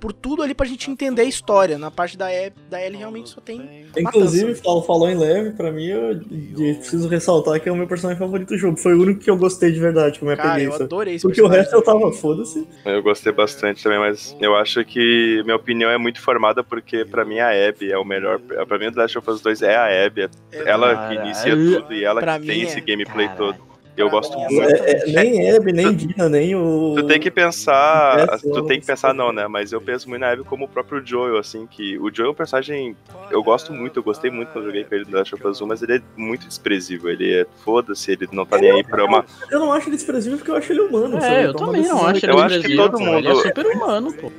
por tudo ali pra gente entender a história. Na parte da Abby, da Ellie realmente só tem Inclusive, matança. falou, falou em leve, pra mim, eu, eu preciso ressaltar que é o meu personagem favorito do jogo. Foi o único que eu gostei de verdade, que eu me Cara, apeguei. eu adorei esse Porque o resto eu tava, foda-se. Eu gostei bastante também, mas eu acho que minha opinião é muito formada porque pra mim a Abby é o melhor. Pra mim o The Last of Us 2 é a Abby. É ela que Caralho. inicia tudo e ela que tem é. esse gameplay Caralho. todo. Eu gosto é muito. É, é, nem Abby, nem Dina, nem o. Tu tem que pensar. Tu tem que pensar, não, né? Mas eu penso muito na Abby como o próprio Joel, assim, que o Joel é um personagem. Eu gosto muito, eu gostei muito quando eu joguei com ele of Us 1, mas ele é muito desprezível. Ele é foda-se, ele não tá nem aí pra uma. Eu não acho ele desprezível porque eu acho ele humano. sabe? É, eu Então, também não decisão acho ele Eu acho que desprezível, todo pô. Ele é mundo- super humano, pô.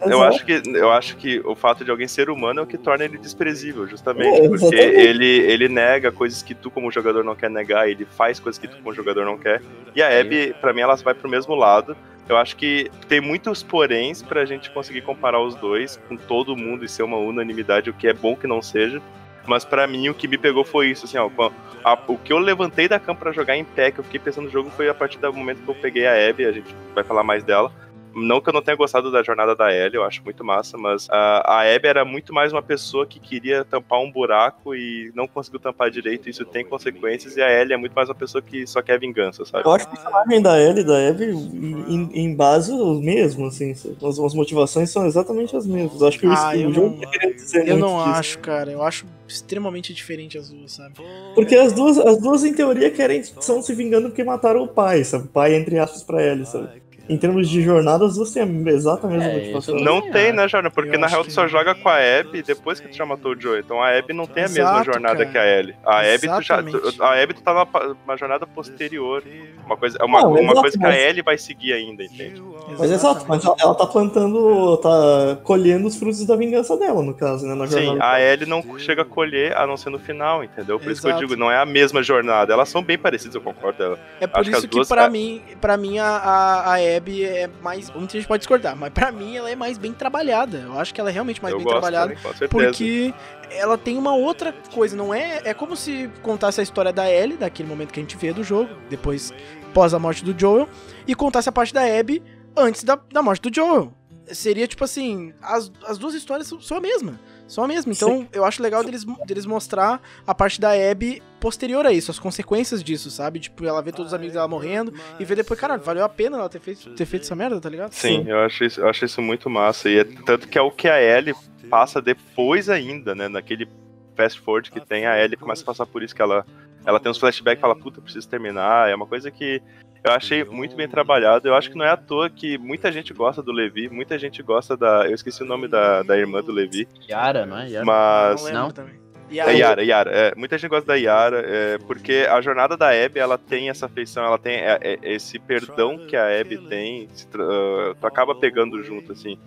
Eu Exato. acho, que, eu acho que o fato de alguém ser humano é o que torna ele desprezível, justamente. É, porque ele, ele nega coisas que tu, como jogador, não quer negar, ele faz coisas que tu, como jogador, não quer. E a Abby, pra mim, ela vai pro mesmo lado. Eu acho que tem muitos poréns pra gente conseguir comparar os dois com todo mundo e ser uma unanimidade, o que é bom que não seja. Mas pra mim, o que me pegou foi isso, assim, ó. com a- o que eu levantei da cama pra jogar em pé, que eu fiquei pensando no jogo, foi a partir do momento que eu peguei a Abby, a gente vai falar mais dela. Não que eu não tenha gostado da jornada da Ellie, eu acho muito massa, mas a, a Abby era muito mais uma pessoa que queria tampar um buraco e não conseguiu tampar direito, isso tem consequências, e a Ellie é muito mais uma pessoa que só quer vingança, sabe? Eu acho que o personagem da Ellie e da Abby, em, em base, o mesmo, assim. As, as motivações são exatamente as mesmas. Eu acho que o, Ah, eu o jogo não- tá querendo dizer Eu não disso. acho, cara. Eu acho extremamente diferente as duas, sabe? Porque as duas, as duas, em teoria, querem estão se vingando porque mataram o pai, sabe? O pai, entre aspas, pra Ellie, sabe? Em termos de jornada, as duas têm a mesma É, motivação. eu Não tem, acho. né, Jordan? Porque Eu na real que tu só não. joga com a Abby depois que tu já matou o Joe. Então a Abby não tem a mesma Exato, jornada cara. que a Ellie. A Abby, tu já, tu, Exatamente. a Abby tu tá numa, uma jornada posterior. Uma coisa, uma, Não, uma exato, coisa que a mas- Ellie vai seguir ainda, entende? Mas exato, mas ela, ela tá plantando, tá colhendo os frutos da vingança dela, no caso, né? Na Sim, a Ellie não chega a colher a não ser no final, entendeu? Por isso que eu Exato. digo, não é a mesma jornada. Elas são bem parecidas, eu concordo. Ela- É por que isso que, duas- pra é. mim, para mim a, a, a Abby é mais. Muita gente pode discordar, mas pra mim ela é mais bem trabalhada. Eu acho que ela é realmente mais eu bem gosto trabalhada. também. Porque ela tem uma outra coisa, não é? É como se contasse a história da Ellie, daquele momento que a gente vê do jogo, depois, pós a morte do Joel, e contasse a parte da Abby antes da, da morte do Joel. Seria tipo assim, as, as duas histórias são a mesma. São a mesma. Então eu acho legal deles, deles mostrar a parte da Abby posterior a isso, as consequências disso, sabe? Tipo, ela vê todos os amigos dela morrendo e ver depois, cara, valeu a pena ela ter feito, ter feito essa merda, tá ligado? Sim, eu acho, isso, eu acho isso muito massa. E é, tanto que é o que a Ellie passa depois ainda, né? Naquele fast forward que tem, a Ellie começa a passar por isso que ela, ela tem uns flashbacks e fala, puta, eu preciso terminar. É uma coisa que eu achei muito bem trabalhado. Eu acho que não é à toa que muita gente gosta do Levi, muita gente gosta da. Eu esqueci o nome da, da irmã do Levi. Yara, não é? Yara. Mas. Não Não? também. É Yara, Yara. É, muita gente gosta da Yara, é, porque a jornada da Abby, ela tem essa afeição, ela tem é, é, esse perdão que a Abby tem, se tra- ah, tu acaba pegando junto, assim.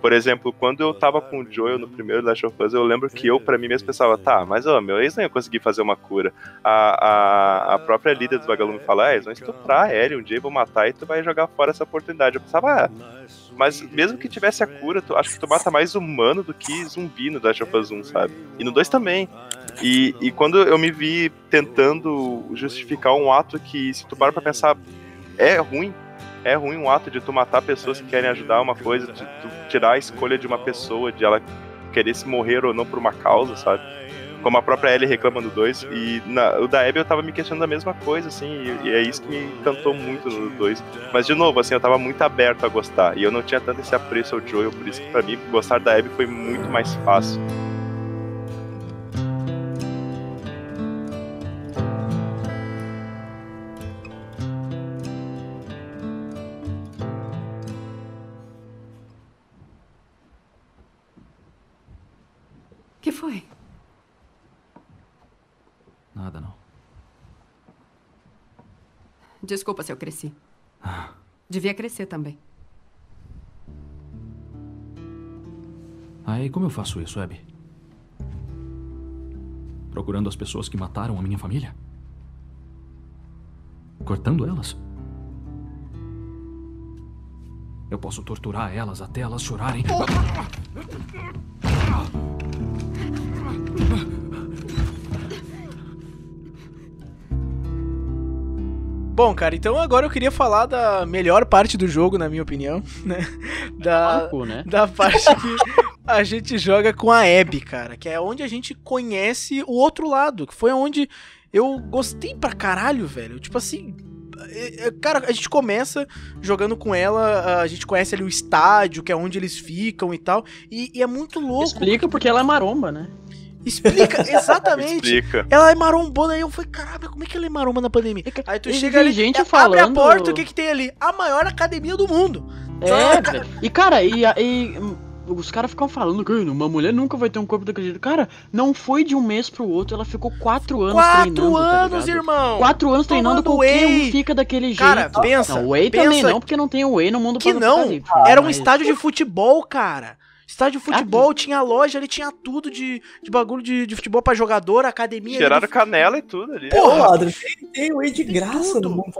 Por exemplo, quando eu tava com o Joel no primeiro Last of Us, eu lembro que eu, pra mim mesmo, pensava, tá, mas ó, meu ex não ia conseguir fazer uma cura. A, a, a própria líder dos vagalumes fala, ah, eles vão estuprar a Ellie, um dia eu vou matar e tu vai jogar fora essa oportunidade. Eu pensava, ah, mas mesmo que tivesse a cura, tu, acho que tu mata mais humano do que zumbi no Last of Us 1, sabe? E no 2 também. E, e quando eu me vi tentando justificar um ato que, se tu parar pra pensar, é ruim, é ruim o ato de tu matar pessoas que querem ajudar uma coisa, de tu tirar a escolha de uma pessoa, de ela querer se morrer ou não por uma causa, sabe? Como a própria Ellie reclama do 2. E na, o da Abby eu tava me questionando a mesma coisa, assim, e, e é isso que me encantou muito no 2. Mas, de novo, assim, eu tava muito aberto a gostar. E eu não tinha tanto esse apreço ao Joel, por isso que pra mim, gostar da Abby foi muito mais fácil. Desculpa se eu cresci. Devia crescer também. Aí, como eu faço isso, Abby? Procurando as pessoas que mataram a minha família? Cortando elas? Eu posso torturar elas até elas chorarem. Bom, cara, então agora eu queria falar da melhor parte do jogo, na minha opinião, né? Da, né? da parte que a gente joga com a Abby, cara, que é onde a gente conhece o outro lado, que foi onde eu gostei pra caralho, velho. Tipo assim, é, é, cara, a gente começa jogando com ela, a gente conhece ali o estádio, que é onde eles ficam e tal, e, e é muito louco. Explica porque ela é maromba, né? Explica, exatamente. Explica. Ela é marombona, aí eu falei, caralho, como é que ela é maromba na pandemia? Aí tu chega ali, gente é, abre a falando- porta, o que que tem ali? A maior academia do mundo. É, velho. E, cara, e, e, os caras ficam falando que uma mulher nunca vai ter um corpo daquele jeito. Cara, não foi de um mês pro outro, ela ficou quatro anos Quatro treinando. tá anos, ligado? irmão. Quatro anos treinando, qualquer whey. um fica daquele jeito. Cara, pensa, Não, whey pensa também não, porque não tem whey no mundo Que não, era um mas- estádio de futebol, cara. Estádio de Ah, futebol, tinha loja, ele tinha tudo de, de bagulho de, de futebol pra jogador, academia. do- canela e tudo ali. Porra! Adri, tem, whey de graça no mundo.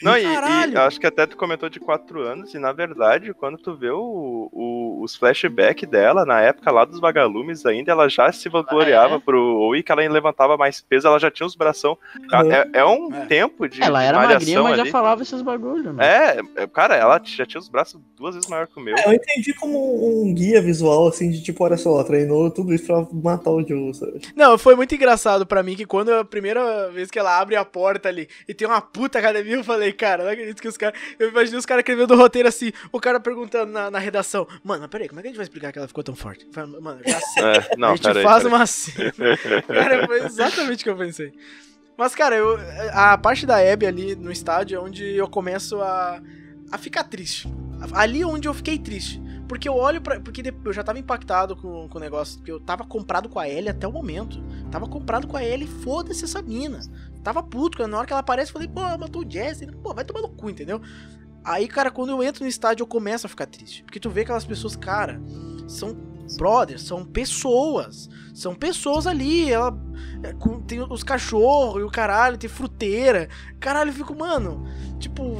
Não, e, Caralho. e acho que até tu comentou de 4 anos, e na verdade, quando tu vê o, o- os flashbacks dela, na época lá dos vagalumes ainda, ela já se vangloriava é? pro Oi, que ela levantava mais peso, ela já tinha os bração. Uhum. É, é um tempo de Ela era magrinha, mas já ali. falava esses bagulho, mano. É, é, cara, ela já tinha os braços duas vezes maior que o meu. É, eu entendi como um guia visual, assim, de tipo, olha só, ela treinou tudo isso pra matar o Joe, sabe? Não, foi muito engraçado pra mim que quando a primeira vez que ela abre a porta ali e tem uma puta academia, eu falei, cara, não acredito que os caras. Eu imaginei os caras escrevendo o roteiro assim, o cara perguntando na, na redação, mano, peraí, como é que a gente vai explicar que ela ficou tão forte? Mano, já sei. É, não, a gente peraí, faz peraí. uma cena. Cara, foi exatamente o que eu pensei. Mas, cara, eu, a parte da Abby ali no estádio é onde eu começo a, a ficar triste. Ali é onde eu fiquei triste. Porque eu olho pra. Porque eu já tava impactado com, com o negócio. Porque eu tava comprado com a Ellie até o momento. Tava comprado com a Ellie, foda-se essa mina. Tava puto. Na hora que ela aparece, eu falei, pô, matou o Jesse. Pô, vai tomar no cu, entendeu? Aí, cara, quando eu entro no estádio, eu começo a ficar triste. Porque tu vê aquelas pessoas, cara, são brothers, são pessoas. São pessoas ali. Ela é, tem os cachorros e o caralho, tem fruteira. Caralho, eu fico, mano, tipo,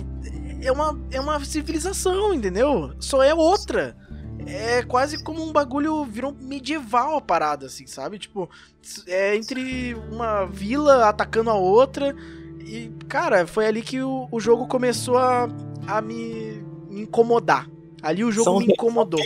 é uma, é uma civilização, entendeu? Só é outra. É quase como um bagulho virou medieval a parada, assim, sabe? Tipo, é entre uma vila atacando a outra. E, cara, foi ali que o, o jogo começou a, a me, me incomodar. Ali o jogo São me incomodou.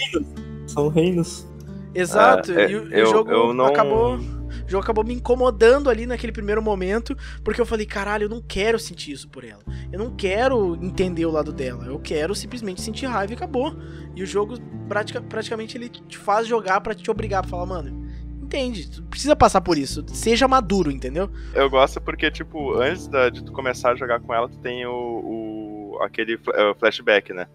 São reinos. Exato, Ah, é, e, o- eu- o jogo eu não- acabou. O jogo acabou me incomodando ali naquele primeiro momento, porque eu falei, caralho, eu não quero sentir isso por ela. Eu não quero entender o lado dela. Eu quero simplesmente sentir raiva e acabou. E o jogo pratica- praticamente ele te faz jogar pra te obrigar pra falar, mano, entende, tu precisa passar por isso. Seja maduro, entendeu? Eu gosto porque, tipo, antes da- de tu começar a jogar com ela, tu tem o, o- aquele eh, flashback, né?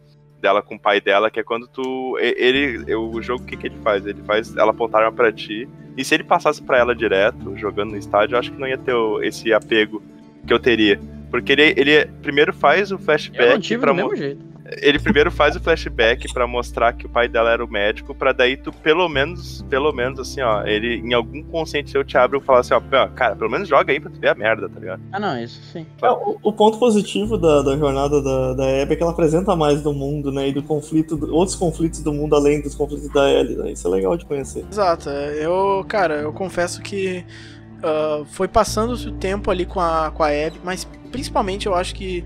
Dela com o pai dela, que é quando tu. Ele. O jogo, o que, que ele faz? Ele faz ela apontar arma pra ti. E se ele passasse pra ela direto, jogando no estádio, eu acho que não ia ter o- esse apego que eu teria. Porque ele, ele primeiro faz o Eu não flashback tive pra do mo- mesmo jeito. Ele primeiro faz o flashback pra mostrar que o pai dela era o médico, pra daí tu pelo menos, pelo menos assim, ó, ele em algum consciente seu te abre e fala assim, ó, "Pô, cara, pelo menos joga aí pra tu ver a merda, tá ligado? Ah, não, isso sim. É, o, o ponto positivo da, da jornada da, da Abby é que ela apresenta mais do mundo, né? E do conflito, outros conflitos do mundo além dos conflitos da Ellie, né? Isso é legal de conhecer. Exato. Eu, cara, eu confesso que ah, foi passando o tempo ali com a, com a Abby, mas principalmente eu acho que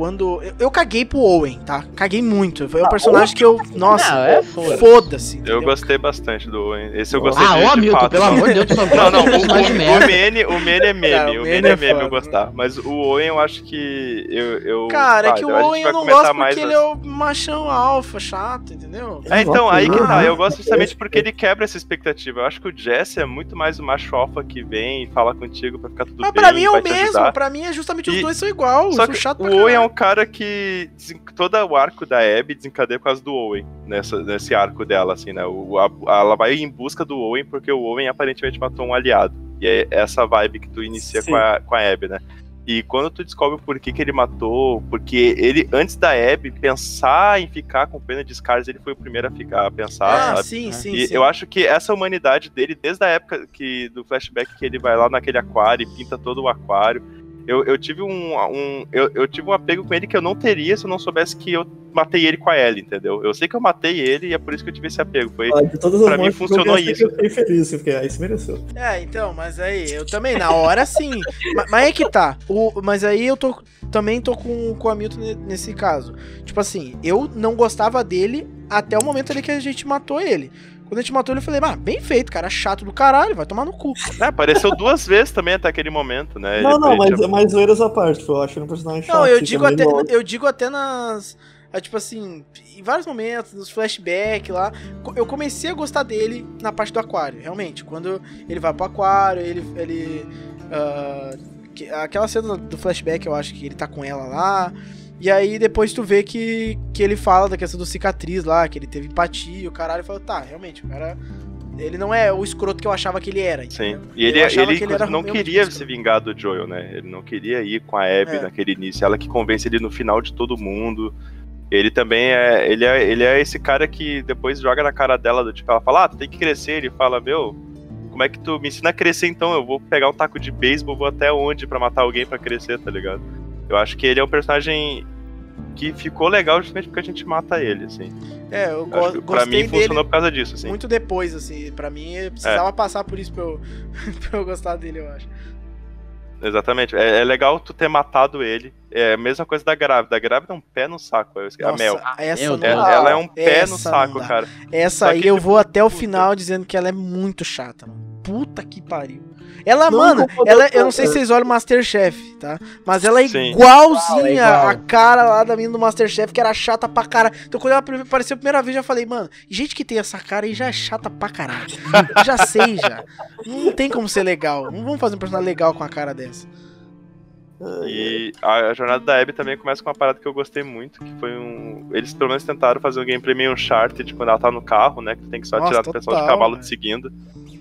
quando. Eu, eu caguei pro Owen, tá? Caguei muito. Foi um personagem que eu. Nossa, Não, é foda. foda-se. Eu gostei bastante do Owen. Esse eu gostei Ah, de, ó, de Milton, fato. pelo amor de Deus, tu não Não, não, o, o, o Mene, o Mene é meme, Cara, o o Mene é é meme, foda. eu gostar. Mas o Owen eu acho que eu... eu Cara, é ah, que o Owen eu não gosto mais porque ele é o machão alfa, chato, entendeu? É, então, aí que tá. Eu gosto Ah, justamente porque ele quebra essa expectativa. Eu acho que o Jesse é muito mais o macho alfa que vem e fala contigo pra ficar tudo Mas bem. pra mim é o mesmo, pra mim é justamente os E- dois são igual. Só que chato o Owen é caralho. Um cara que todo o arco da Abby desencadeia por causa do Owen, nessa, nesse arco dela, assim, né? O, a- ela vai em busca do Owen porque o Owen aparentemente matou um aliado. E é essa vibe que tu inicia Sim. com a, com a Abby, né? E quando tu descobre o porquê que ele matou, porque ele, antes da Abby pensar em ficar com pena de Scars, ele foi o primeiro a ficar a pensar, Ah, sabe? sim, sim, E sim. eu acho que essa humanidade dele, desde a época que, do flashback que ele vai lá naquele aquário e pinta todo o aquário, eu, eu tive um, um- eu, eu tive um apego com ele que eu não teria se eu não soubesse que eu matei ele com a Ellie, entendeu? Eu sei que eu matei ele e é por isso que eu tive esse apego. Foi, Ah, pra mim funcionou isso. Eu fiquei feliz, porque aí se mereceu. É, então, mas aí, eu também, na hora sim. Ma- mas, é que tá. O, mas aí eu tô. Também tô com, com o Hamilton ne- nesse caso. Tipo assim, eu não gostava dele até o momento ali que a gente matou ele. Quando a gente matou ele, eu falei, ah, bem feito, cara, chato do caralho, vai tomar no cu. É, apareceu duas vezes também até aquele momento, né? Não, Ele- não, ele mas, tinha- mas zoeiras à parte, tipo, eu acho ele um personagem chato. Não, eu digo, meio até, eu digo até nas. ah, Tipo assim, em vários momentos, nos flashbacks lá, eu comecei a gostar dele na parte do aquário, realmente. Quando ele vai pro aquário, ele. ele que- aquela cena do flashback, eu acho que ele tá com ela lá. E aí depois tu vê que, que ele fala da questão do cicatriz lá, que ele teve empatia, o caralho falou, tá, realmente, o cara. Ele não é o escroto que eu achava que ele era. Sim. entendeu? E ele, achava ele, que ele não queria se vingar do Joel, né? Ele não queria ir com a Abby É. naquele início. Ela que convence ele no final de todo mundo. Ele também é ele, é. ele é esse cara que depois joga na cara dela, do tipo, ela fala, ah, tu tem que crescer. Ele fala, meu, como é que tu me ensina a crescer então? Eu vou pegar um taco de beisebol, vou até onde pra matar alguém pra crescer, tá ligado? Eu acho que ele é um personagem que ficou legal justamente porque a gente mata ele, assim. É, eu go que pra gostei mim dele. funcionou por causa disso, assim. Muito depois, assim. Pra mim, eu precisava passar por isso pra eu, pra eu gostar dele, eu acho. Exatamente. É, é legal tu ter matado ele. É a mesma coisa da grávida. A grávida é um pé no saco. eu esque- a Nossa, Mel. essa É- dá. ela é um pé Essa no saco, cara. Essa Só aí que, eu tipo, vou até o puta. final dizendo que ela é muito chata, mano. Puta que pariu. Ela, Não, mano, ela, eu não sei se vocês olham Masterchef, tá? Mas ela é Sim. igualzinha É igual. a cara lá da menina do Masterchef, que era chata pra caralho. Então quando ela apareceu a primeira vez, eu já falei, mano, gente que tem essa cara aí já é chata pra caralho. Já sei, já. Não tem como ser legal. Não vamos fazer um personagem legal com a cara dessa. E a, jornada da Abby também começa com uma parada que eu gostei muito, que foi um. Eles pelo menos tentaram fazer um gameplay meio Uncharted quando ela tá no carro, né? Que tem que só Nossa, tirar do pessoal de cavalo velho. te seguindo.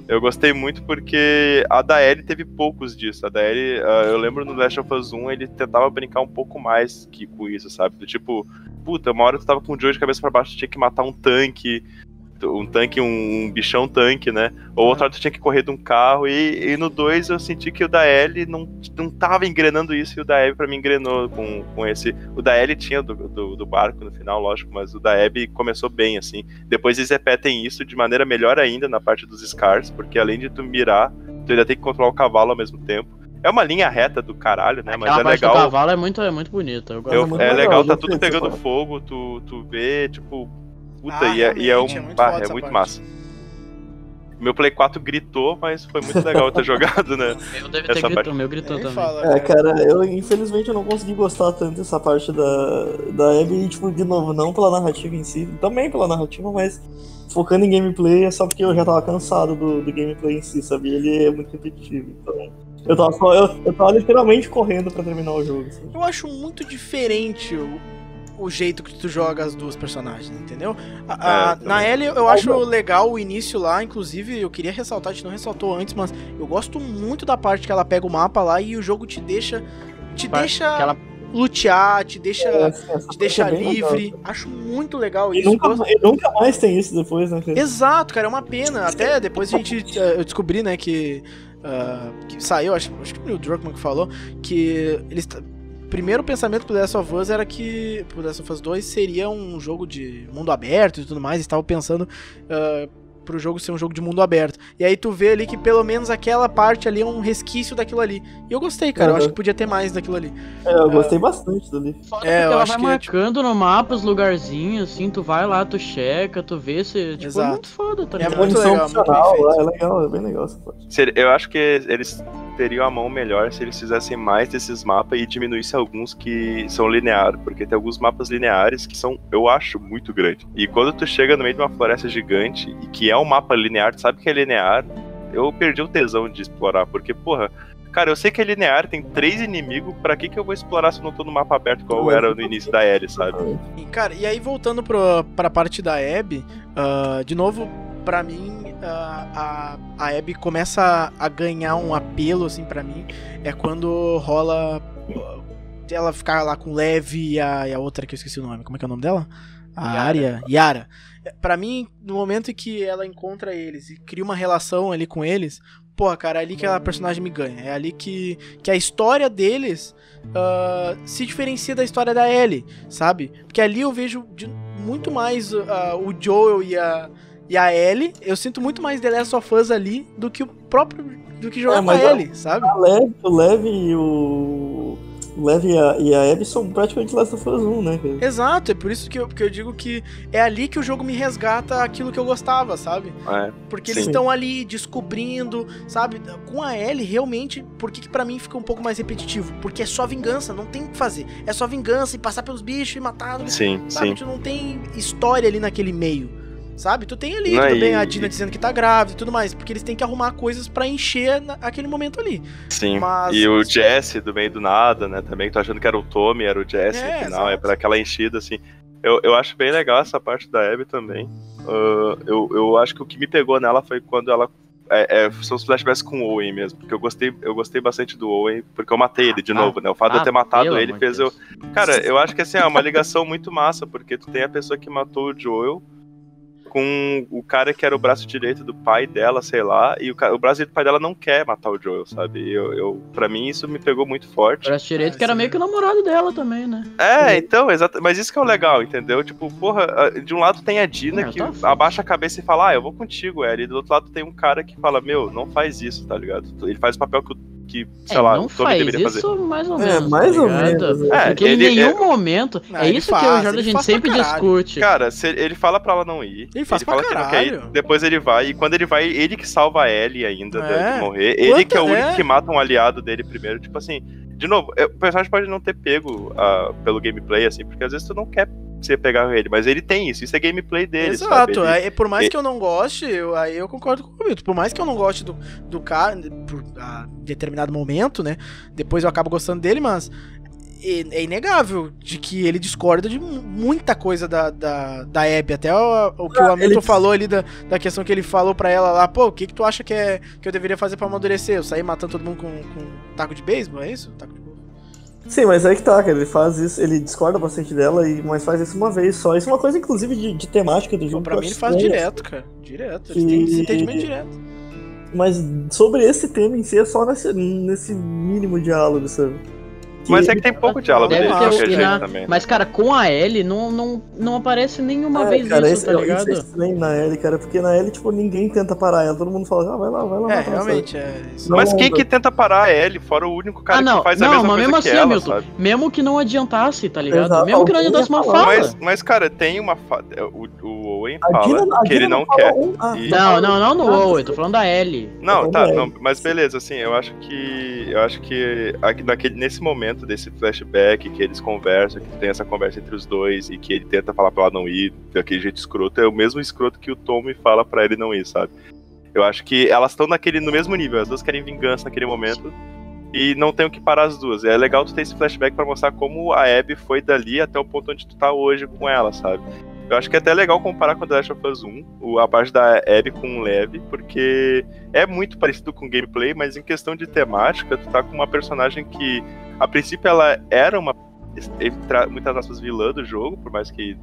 Eu gostei muito porque a da Ellie teve poucos disso. A da Ellie, ah, eu lembro no Last of Us 1, ele tentava brincar um pouco mais que com isso, sabe? Do tipo, puta, uma hora tu tava com o Joe de cabeça pra baixo, tu tinha que matar um tanque, um tanque, um, um bichão tanque, né? Ou outra hora tu tinha que correr de um carro. E, e no 2 eu senti que o da Ellie não, não tava engrenando isso e o da Abby pra mim engrenou com, com esse. O da Ellie tinha do, do, do barco no final, lógico, mas o da Abby começou bem, assim. Depois eles repetem isso de maneira melhor ainda na parte dos Scars, porque além de tu mirar, tu ainda tem que controlar o cavalo ao mesmo tempo. É uma linha reta do caralho, né? Mas Aquela é parte do legal. cavalo é muito, é muito bonita. Eu gosto. Eu- muito é legal, legal, tá tudo pegando fogo, tu, tu vê, tipo. Puta, Ah, e, é, e é um. é muito bah, é muito parte. massa. Meu Play 4 gritou, mas foi muito legal eu ter jogado, né? O meu deve ter essa gritou, parte. o meu gritou Nem também. fala, É, cara, eu infelizmente eu não consegui gostar tanto dessa parte da, da Abby, e, tipo, de novo, não pela narrativa em si, também pela narrativa, mas focando em gameplay é só porque eu já tava cansado do, do gameplay em si, sabe? Ele é muito repetitivo, então. Eu tava, só, eu, eu tava literalmente correndo pra terminar o jogo. Assim. Eu acho muito diferente o, o jeito que tu joga as duas personagens, entendeu? A- a- É, na Ellie eu acho legal o início lá, inclusive eu queria ressaltar, a gente não ressaltou antes, mas eu gosto muito da parte que ela pega o mapa lá e o jogo te deixa. Te deixa que ela- lutear, te deixa. Essa Te deixa parte é bem legal. livre. Acho muito legal E isso. nunca, Gosto- e nunca mais tem isso depois, né? Exato, cara, é uma pena. Até depois a gente. eh, Eu descobri, né, que. ah, que saiu, acho, acho que foi o Druckmann que falou, que eles. Primeiro pensamento pro The Last of Us era que pro The Last of Us 2 seria um jogo de mundo aberto e tudo mais. Eles estavam pensando ah, pro jogo ser um jogo de mundo aberto. E aí tu vê ali que pelo menos aquela parte ali é um resquício daquilo ali. E eu gostei, cara. Eu Uhum. acho que podia ter mais daquilo ali. É, eu gostei bastante dali. É, eu ela acho vai que. tipo, marcando no mapa os lugarzinhos, assim, tu vai lá, tu checa, tu vê se. Tipo, é Exato. muito foda, tá É ligado? muito Munição legal, muito é legal, é bem legal essa parte. Eu acho que eles teriam a mão melhor se eles fizessem mais desses mapas e diminuíssem alguns que são lineares, porque tem alguns mapas lineares que são, eu acho, muito grandes. E quando tu chega no meio de uma floresta gigante e que é um mapa linear, tu sabe que é linear, eu perdi o tesão de explorar, porque, porra, cara, eu sei que é linear, tem três inimigos, pra que que eu vou explorar se eu não tô no mapa aberto igual era no início da L, sabe? Cara, e aí voltando pro, pra parte da Abby, ah, de novo, pra mim, a, a Abby começa a, ganhar um apelo, assim, pra mim, é quando rola ah, ela ficar lá com o Lev e a, e a outra que eu esqueci o nome, como é que é o nome dela? A Yara. Arya, Yara. Pra mim, no momento em que ela encontra eles e cria uma relação ali com eles, porra, cara, é ali que a personagem me ganha. É ali que, que a história deles ah, se diferencia da história da Ellie, sabe? Porque ali eu vejo de- muito mais ah, o Joel e a, e a Ellie. Eu sinto muito mais The Last of Us ali do que o próprio. do que jogar É, com a Ellie, sabe? A Lev, o Lev e o. O Lev e a, e a Abby são praticamente Last of Us 1, né, cara? Exato, é por isso que eu, que eu digo que é ali que o jogo me resgata aquilo que eu gostava, sabe? É. Porque eles Sim. estão ali descobrindo, sabe? Com a Ellie, realmente, por que, que pra mim fica um pouco mais repetitivo? Porque é só vingança, não tem o que fazer. É só vingança e passar pelos bichos e matar. Sim, sabe? sim. Tu não tem história ali naquele meio. Sabe? Tu tem ali, Não, tudo bem, e- a Dina dizendo que tá grávida e tudo mais. Porque eles têm que arrumar coisas pra encher na- aquele momento ali. Sim, Mas- e o Jesse do meio do nada, né? Também, que tô achando que era o Tommy, era o Jesse É, no final, é pra aquela enchida, assim. Eu, eu acho bem legal essa parte da Abby também. Ah, eu, eu acho que o que me pegou nela foi quando ela. É, é, são os flashbacks com o Owen mesmo, porque eu gostei, eu gostei bastante do Owen, porque eu matei ele de novo, né? O fato de eu ter ah, matado ele fez eu. Cara, eu acho que assim, é uma ligação muito massa, porque tu tem a pessoa que matou o Joel com o cara que era o braço direito do pai dela, sei lá, e o, ca- o braço direito do pai dela não quer matar o Joel, sabe? Eu, eu, pra mim isso me pegou muito forte. Braço direito, que era meio que o namorado dela também, né? É, então, exato. Mas isso que é o legal, entendeu? Tipo, porra, de um lado tem a Dina É, que abaixa a cabeça e fala, ah, eu vou contigo, Ellie. E do outro lado tem um cara que fala, meu, não faz isso, tá ligado? Ele faz o papel que, o- que sei É, lá, não o faz deveria isso fazer. mais ou É, menos. mais tá ou menos? É, Porque ele, ele- em nenhum é- momento. Ah, é ele isso que faz, o ele Jordan a gente sempre caralho. discute. Cara, se ele fala pra ela não ir. Ele faz pra fala que não quer ir, caralho. depois ele vai, e quando ele vai, ele que salva a Ellie ainda de- É. de morrer. Ele que é o único é. que mata um aliado dele primeiro. Tipo assim, de novo, é, o personagem pode não ter pego ah, pelo gameplay, assim, porque às vezes tu não quer você pegar ele, mas ele tem isso, isso é gameplay dele, sabe? Exato, Ele- é, por mais ele- que eu não goste, eu, aí eu concordo com o Milton. Por mais que eu não goste do, do cara, por a determinado momento, né? Depois eu acabo gostando dele, mas é, é inegável de que ele discorda de mu- muita coisa da, da, da Abby. Até o, o que o Ah, Hamilton ele- falou ali da, da questão que ele falou pra ela lá, pô, o que, que tu acha que, é, que eu deveria fazer pra amadurecer? Eu sair matando todo mundo com, com taco de beisebol, é isso? Taco de... Sim, mas aí que tá, cara. Ele faz isso, ele discorda bastante dela, e, mas faz isso uma vez só. Isso é uma coisa, inclusive, de, de temática do jogo. Pra mim ele faz estranho. direto, cara. Direto. Ele tem esse entendimento direto. Mas sobre esse tema em si é só nesse, nesse mínimo diálogo, sabe? Mas é que tem pouco diálogo dele de ter qualquer jeito na- também. Mas, cara, com a Ellie não, não, não aparece nenhuma É, vez cara, isso, esse, tá isso ligado? é estranho na Ellie, cara, porque na Ellie, tipo, ninguém tenta parar ela, todo mundo fala, ah, vai lá, vai lá. É, realmente, é isso. Mas Não, quem não. que tenta parar a Ellie, fora o único cara ah, não, que faz a não, mesma mas coisa mesmo que assim, ela, Milton, sabe? mesmo que não adiantasse, tá ligado? Exato, mesmo que não adiantasse ia uma fala. Mas, mas, cara, tem uma. Fa... O, o Owen A fala a que ele não fala quer. um- ah, E- Não, não, não no Ah, Owen, tô falando da Ellie. Não, tá, é. não, mas beleza, assim, eu acho que. Eu acho que naquele, nesse momento desse flashback que eles conversam, que tem essa conversa entre os dois e que ele tenta falar pra ela não ir daquele jeito escroto, é o mesmo escroto que o Tommy fala pra ele não ir, sabe? Eu acho que elas estão naquele no mesmo nível, as duas querem vingança naquele momento. E não tem o que parar as duas. É legal tu ter esse flashback pra mostrar como a Abby foi dali até o ponto onde tu tá hoje com ela, sabe? Eu acho que é até legal comparar com The Last of Us 1, o- a parte da Abby com o Lev, porque é muito parecido com gameplay, mas em questão de temática, tu tá com uma personagem que, a princípio, ela era uma, muitas aspas, vilã do jogo, por mais que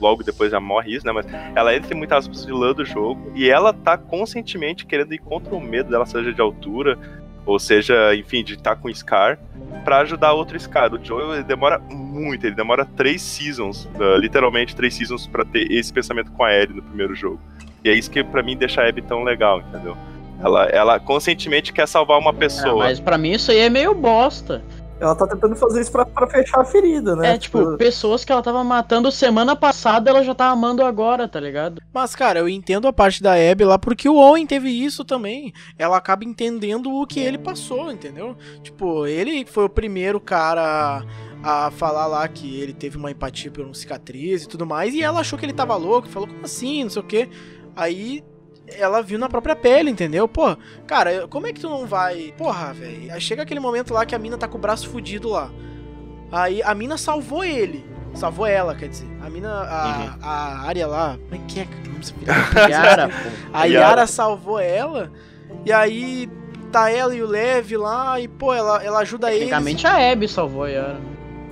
logo depois já morre isso, né? Mas ela entra em muitas aspas vilã do jogo, e ela tá conscientemente querendo ir contra o medo dela, seja de altura, ou seja, enfim, de estar com o Scar, pra ajudar outro Scar. O Joel ele demora muito, ele demora três seasons, uh, literalmente três seasons, pra ter esse pensamento com a Ellie no primeiro jogo. E é isso que pra mim deixa a Abby tão legal, entendeu? Ela, ela conscientemente quer salvar uma Ah, pessoa. mas pra mim isso aí é meio bosta. Ela tá tentando fazer isso pra, pra fechar a ferida, né? É, tipo, pessoas que ela tava matando semana passada, ela já tá amando agora, tá ligado? Mas, cara, eu entendo a parte da Abby lá porque o Owen teve isso também. Ela acaba entendendo o que ele passou, entendeu? Tipo, ele foi o primeiro cara a, a falar lá que ele teve uma empatia por uma cicatriz e tudo mais. E ela achou que ele tava louco, falou, como assim, não sei o quê. Aí ela viu na própria pele, entendeu? Pô, cara, como é que tu não vai. Porra, velho. Aí chega aquele momento lá que a mina tá com o braço fudido lá. Aí a mina salvou ele. Salvou ela, quer dizer. A mina. A, a área lá. Como é que é? Yara. A Yara. Salvou ela. E aí tá ela e o Lev lá. E, pô, ela, ela ajuda ele. Tecnicamente a Abby salvou a Yara.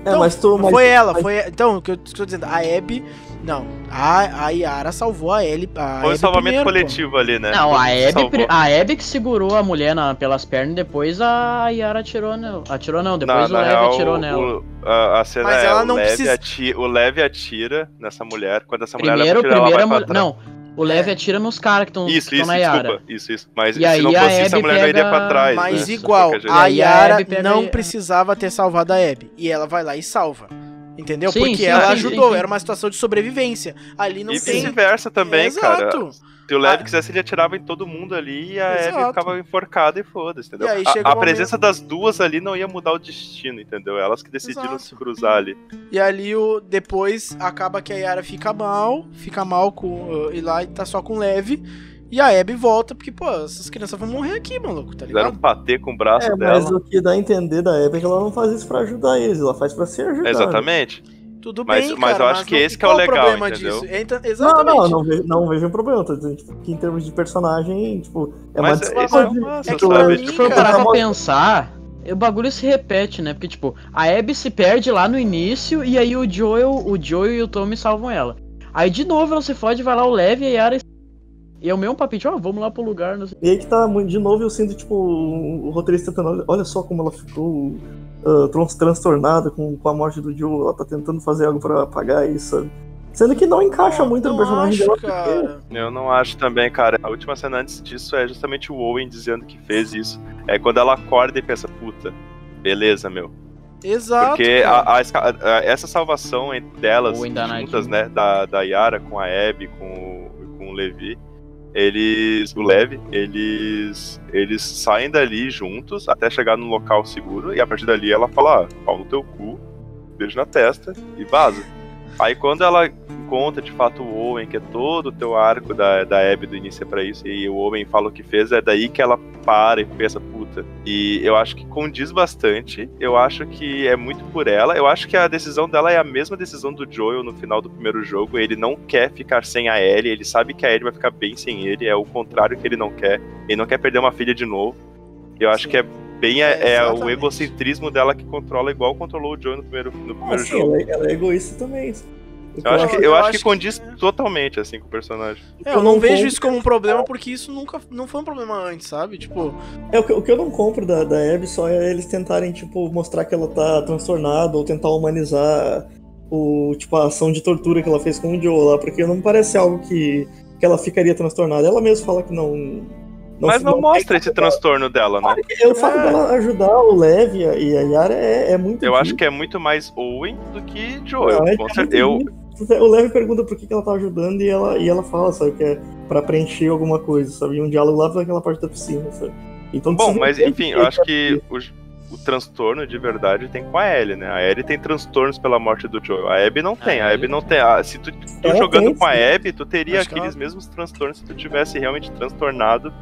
É, mas tu. mas- Foi ela, foi. Então, o que eu estou dizendo, a Abby. Não, a, a Yara salvou a Ellie. A Foi um salvamento primeiro, pô. coletivo ali, né? Não, a Abby, a Abby que segurou a mulher na- pelas pernas, depois a Yara atirou nela. Atirou não, depois na, o na Lev real, atirou nela. o- a, a cena Mas é ela o, não Lev precisa- atira, o Lev atira nessa mulher. Quando essa mulher Primeiro, atira, primeiro a ela vai mulher. pra. Não, o Lev atira nos caras que estão Isso, isso, na Yara. desculpa. Isso, isso. Mas E se aí não a fosse isso, a mulher não iria pega- pra trás. Mas né? igual, a a Yara pega não a- precisava ter salvado a Abby. E ela vai lá e salva. Entendeu? Sim, Porque sim, ela sim, ajudou, era uma situação de sobrevivência. Ali não E tem. vice-versa também, cara. Exato. Se o Lev Ah. quisesse, ele atirava em todo mundo ali e a Abby Exato. ficava enforcada e foda-se, entendeu? E aí A- a, o presença das duas ali não ia mudar o destino, entendeu? Elas que decidiram Exato. se cruzar ali. E ali o depois acaba que a Yara fica mal, fica mal com uh, e lá e tá só com leve. E a Abby volta porque, pô, essas crianças vão morrer aqui, maluco, tá Fizeram ligado? um patê com o braço É, dela. mas o que dá a entender da Abby é que ela não faz isso pra ajudar eles, ela faz pra se ajudar. Exatamente. Tudo Mas- bem, mas cara, eu acho que não- esse que é o legal, problema entendeu? disso? Então, Não, exatamente. não, não vejo, não vejo problema. Tô dizendo tipo, que em termos de personagem, tipo, é Mas esse desculpa é o massa, é que o Pra mim, for cara, parar pra pensar, o bagulho se repete, né? Porque, tipo, a Abby se perde lá no início e aí o Joel, o Joel e o Tommy salvam ela. Aí de novo ela se fode, vai lá o Lev e a Yara. E é o mesmo papinho, ó, vamos lá pro lugar, não sei. E aí que tá, de novo, eu sinto, tipo, o roteirista tentando, olha, só como ela ficou trans- transtornada com, com a morte do Joe, ela tá tentando fazer algo pra apagar isso, sabe? Sendo que não encaixa muito não no personagem acho, dela. cara. Eu não acho também, cara. A última cena antes disso é justamente o Owen dizendo que fez isso. É quando ela acorda e pensa, puta, beleza, meu. Exato. Porque a- a a- essa salvação entre delas, juntas, né, da, da Yara com a Abby, com, o- com o Levi, eles, o Lev, eles, eles saem dali juntos até chegar num local seguro e a partir dali ela fala, ah, pau no teu cu, beijo na testa e vaza. Aí quando ela encontra de fato o Owen, que é todo o teu arco da, da Abby do início é pra isso, e o Owen fala o que fez, é daí que ela para e pensa, puta. E eu acho que condiz bastante, eu acho que é muito por ela, eu acho que a decisão dela é a mesma decisão do Joel no final do primeiro jogo, ele não quer ficar sem a Ellie, ele sabe que a Ellie vai ficar bem sem ele, é o contrário que ele não quer, ele não quer perder uma filha de novo. Eu acho Sim. que é bem É, é, o egocentrismo dela que controla igual controlou o Joel no primeiro, no Ah, primeiro sim, jogo. ela, é- ela é egoísta também. Eu acho que, eu eu acho acho que condiz totalmente, assim, com o personagem. É, eu não eu vejo isso como um problema porque isso nunca não foi um problema antes, sabe? Tipo, É, o que, o que eu não compro da, da Abby só é eles tentarem, tipo, mostrar que ela tá transtornada ou tentar humanizar o, tipo, a ação de tortura que ela fez com o Joe lá, porque não parece algo que, que ela ficaria transtornada. Ela mesma fala que não. Mas não mostra esse transtorno dela, né? É, o fato dela ajudar o Lev e a, Yara é, é muito. Eu acho difícil. que é muito mais Owen do que Joel. Não, é com certeza. Eu. O Lev pergunta por que, que ela tá ajudando e ela, e ela fala, sabe, que é pra preencher alguma coisa, sabe? E um diálogo lá naquela parte da piscina, sabe? Então, bom, mas enfim, eu acho que o, o transtorno de verdade tem com a Ellie, né? A Ellie tem transtornos pela morte do Joel. A Abby não tem. A Ellie Abby não tem. Ah, se tu, tu jogando tem, com a. Abby, tu teria aqueles ela- mesmos transtornos se tu tivesse realmente transtornado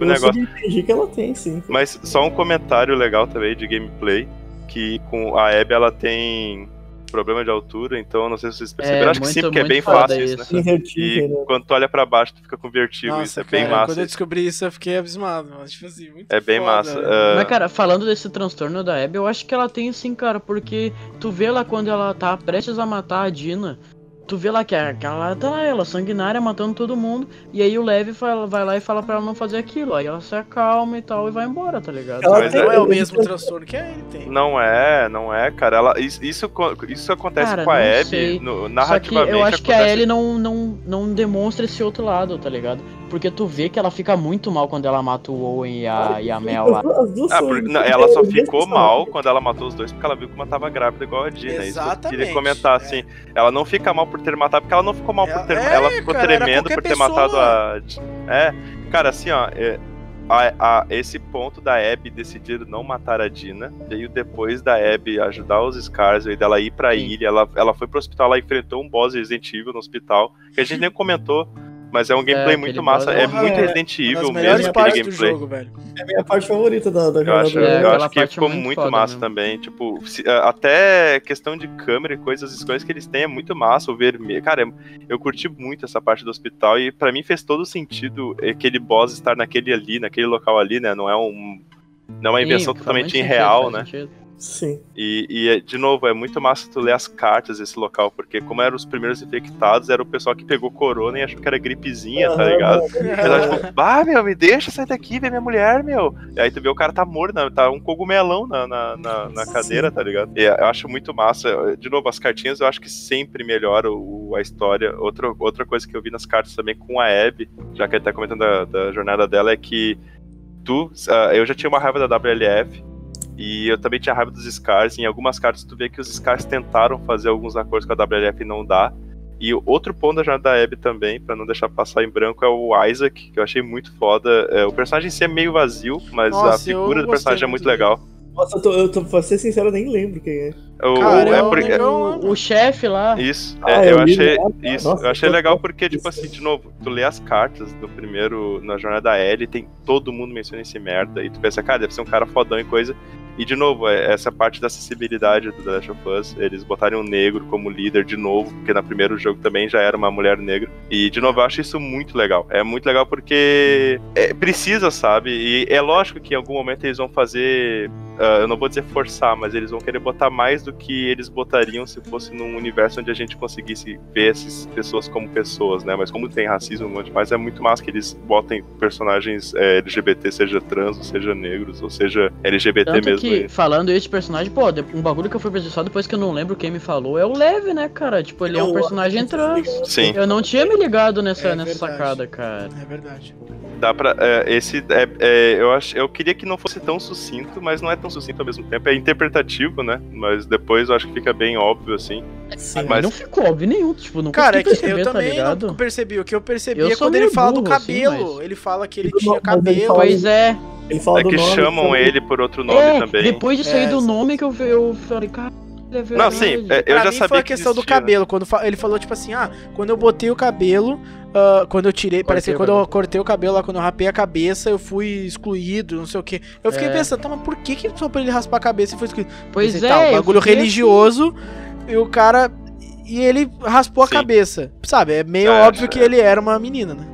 o eu negócio. entendi que ela tem, sim. Mas só um comentário legal também de gameplay, que com a Abby ela tem problema de altura, então não sei se vocês perceberam, É, acho que sim, muito- porque é muito bem fácil isso, né? isso. E né? quando tu olha pra baixo, tu fica com vertigo, isso nossa, é bem cara, massa. quando eu descobri isso eu fiquei abismado, mas tipo assim, muito É bem foda, massa. Ah, Mas, cara, falando desse transtorno da Abby, eu acho que ela tem sim, cara, porque tu vê ela quando ela tá prestes a matar a Dina, tu vê lá que aquela lá tá lá, ela sanguinária matando todo mundo. E aí o Levi fala- vai lá e fala pra ela não fazer aquilo. Aí ela se acalma e tal e vai embora, tá ligado? Ela Mas tem- Não é o mesmo transtorno que ele tem. Não é, não é, cara. Ela, isso, isso, co- isso acontece Cara, com a Abby, no, Só que narrativamente. eu acho que a acontece- Ellie não, não, não demonstra esse outro lado, tá ligado? Porque tu vê que ela fica muito mal quando ela mata o Owen e a, e a Mel lá. Ah, por- não, ela só ficou mal quando ela matou os dois, porque ela viu que uma tava grávida igual a Dina. Eu Exatamente, queria comentar, é. assim. Ela não fica mal por ter matado, porque ela não ficou mal por ter. É, ela ficou cara, tremendo por ter pessoa. matado a. É, cara, assim, ó. é, a- a- esse ponto da Abby decidir não matar a Dina veio depois da Abby ajudar os Scars e dela ir pra Sim. ilha. Ela, ela foi pro hospital, ela enfrentou um boss Resident Evil no hospital, que a gente nem comentou. Mas é um gameplay aquele muito massa, boss é é- muito é, Resident Evil mesmo, aquele gameplay. jogo, velho. É a minha parte favorita da, da Eu acho, É, eu acho que é ficou muito muito massa mesmo. também. Tipo, se- até questão de câmera e coisas, as coisas que eles têm é muito massa. O vermelho. Cara, eu curti muito essa parte do hospital e pra mim fez todo sentido aquele boss estar naquele ali, naquele local ali, né? Não é um. Não é uma Sim, invenção faz totalmente sentido, irreal, faz né? sentido. Sim. E, e, é, de novo, é muito massa tu ler as cartas desse local, porque como eram os primeiros infectados, era o pessoal que pegou corona e achou que era gripezinha, tá Aham. ligado? Ela, tipo, bah, meu, me deixa sair daqui, ver minha mulher, meu. E aí tu vê o cara tá morto, né? tá um cogumelão na, na, na, na cadeira, tá ligado? E eu acho muito massa. De novo, as cartinhas eu acho que sempre melhora o, a história. Outra, outra coisa que eu vi nas cartas também com a Abby, já que ele tá comentando da, da jornada dela, é que tu. ah, eu já tinha uma raiva da WLF. E eu também tinha raiva dos Scars. Em algumas cartas tu vê que os Scars tentaram fazer alguns acordos com a WLF e não dá. E o outro ponto da jornada da Abby também, pra não deixar passar em branco, é o Isaac, que eu achei muito foda. É, o personagem em si é meio vazio, mas a Nossa, eu figura do personagem é muito dele. legal. Nossa, eu tô, eu tô, pra ser sincero, eu nem lembro quem é. O, Cara, é porque- O, o chefe lá. Isso, Ah, é, eu achei, lá, isso, nossa, eu achei legal porque, tipo assim, de novo, tu lê as cartas do primeiro, na jornada da Ellie, tem todo mundo menciona esse merda, e tu pensa, cara, deve ser um cara fodão e coisa. E de novo, é essa parte da acessibilidade do The Last of Us, eles botarem um negro como líder de novo, porque no primeiro jogo também já era uma mulher negra. E de novo, eu acho isso muito legal. É muito legal porque é, precisa, sabe? E é lógico que em algum momento eles vão fazer. ah, eu não vou dizer forçar, mas eles vão querer botar mais do que eles botariam se fosse num universo onde a gente conseguisse ver essas pessoas como pessoas, né? Mas como tem racismo, um monte mais, é muito massa que eles botem personagens é, LGBT, seja trans, ou seja negros, ou seja LGBT Tanto mesmo. Que, e- falando esse personagem, pô, um bagulho que eu fui só depois que eu não lembro quem me falou, é o Lev, né, cara? Tipo, ele é um Eu- personagem trans. Sim. Eu não tinha me ligado nessa, É nessa sacada, cara. É verdade. Dá pra. é, esse. É, é, eu, acho, eu queria que não fosse tão sucinto, mas não é tão sucinto ao mesmo tempo. É interpretativo, né? Mas depois eu acho que fica bem óbvio, assim. Sim. Mas- Não ficou óbvio nenhum, tipo, não Cara, é que eu perceber, tá também ligado? não percebi. O que eu percebi Eu é quando ele fala do burro, assim, cabelo. mas- Ele fala que ele tinha cabelo. Pois é. Ele fala É do que nome, chamam ele por outro nome é, também. depois disso aí É, do nome que eu, vi- eu falei, cara, é. Não, sim, é, eu pra já mim sabia foi a que questão do existia, né? cabelo. Quando fa- ele falou, tipo assim, ah, quando eu botei o cabelo, ah, quando eu tirei, parece que o quando eu cortei o cabelo lá, quando eu rapei a cabeça, eu fui excluído, não sei o que. Eu fiquei É. pensando, tá, mas por que que só pra ele raspar a cabeça e foi excluído? Pois Pensei, é, tá, um bagulho religioso, e o cara. E ele raspou a Sim. cabeça. Sabe, é meio É, óbvio é. que ele era uma menina, né?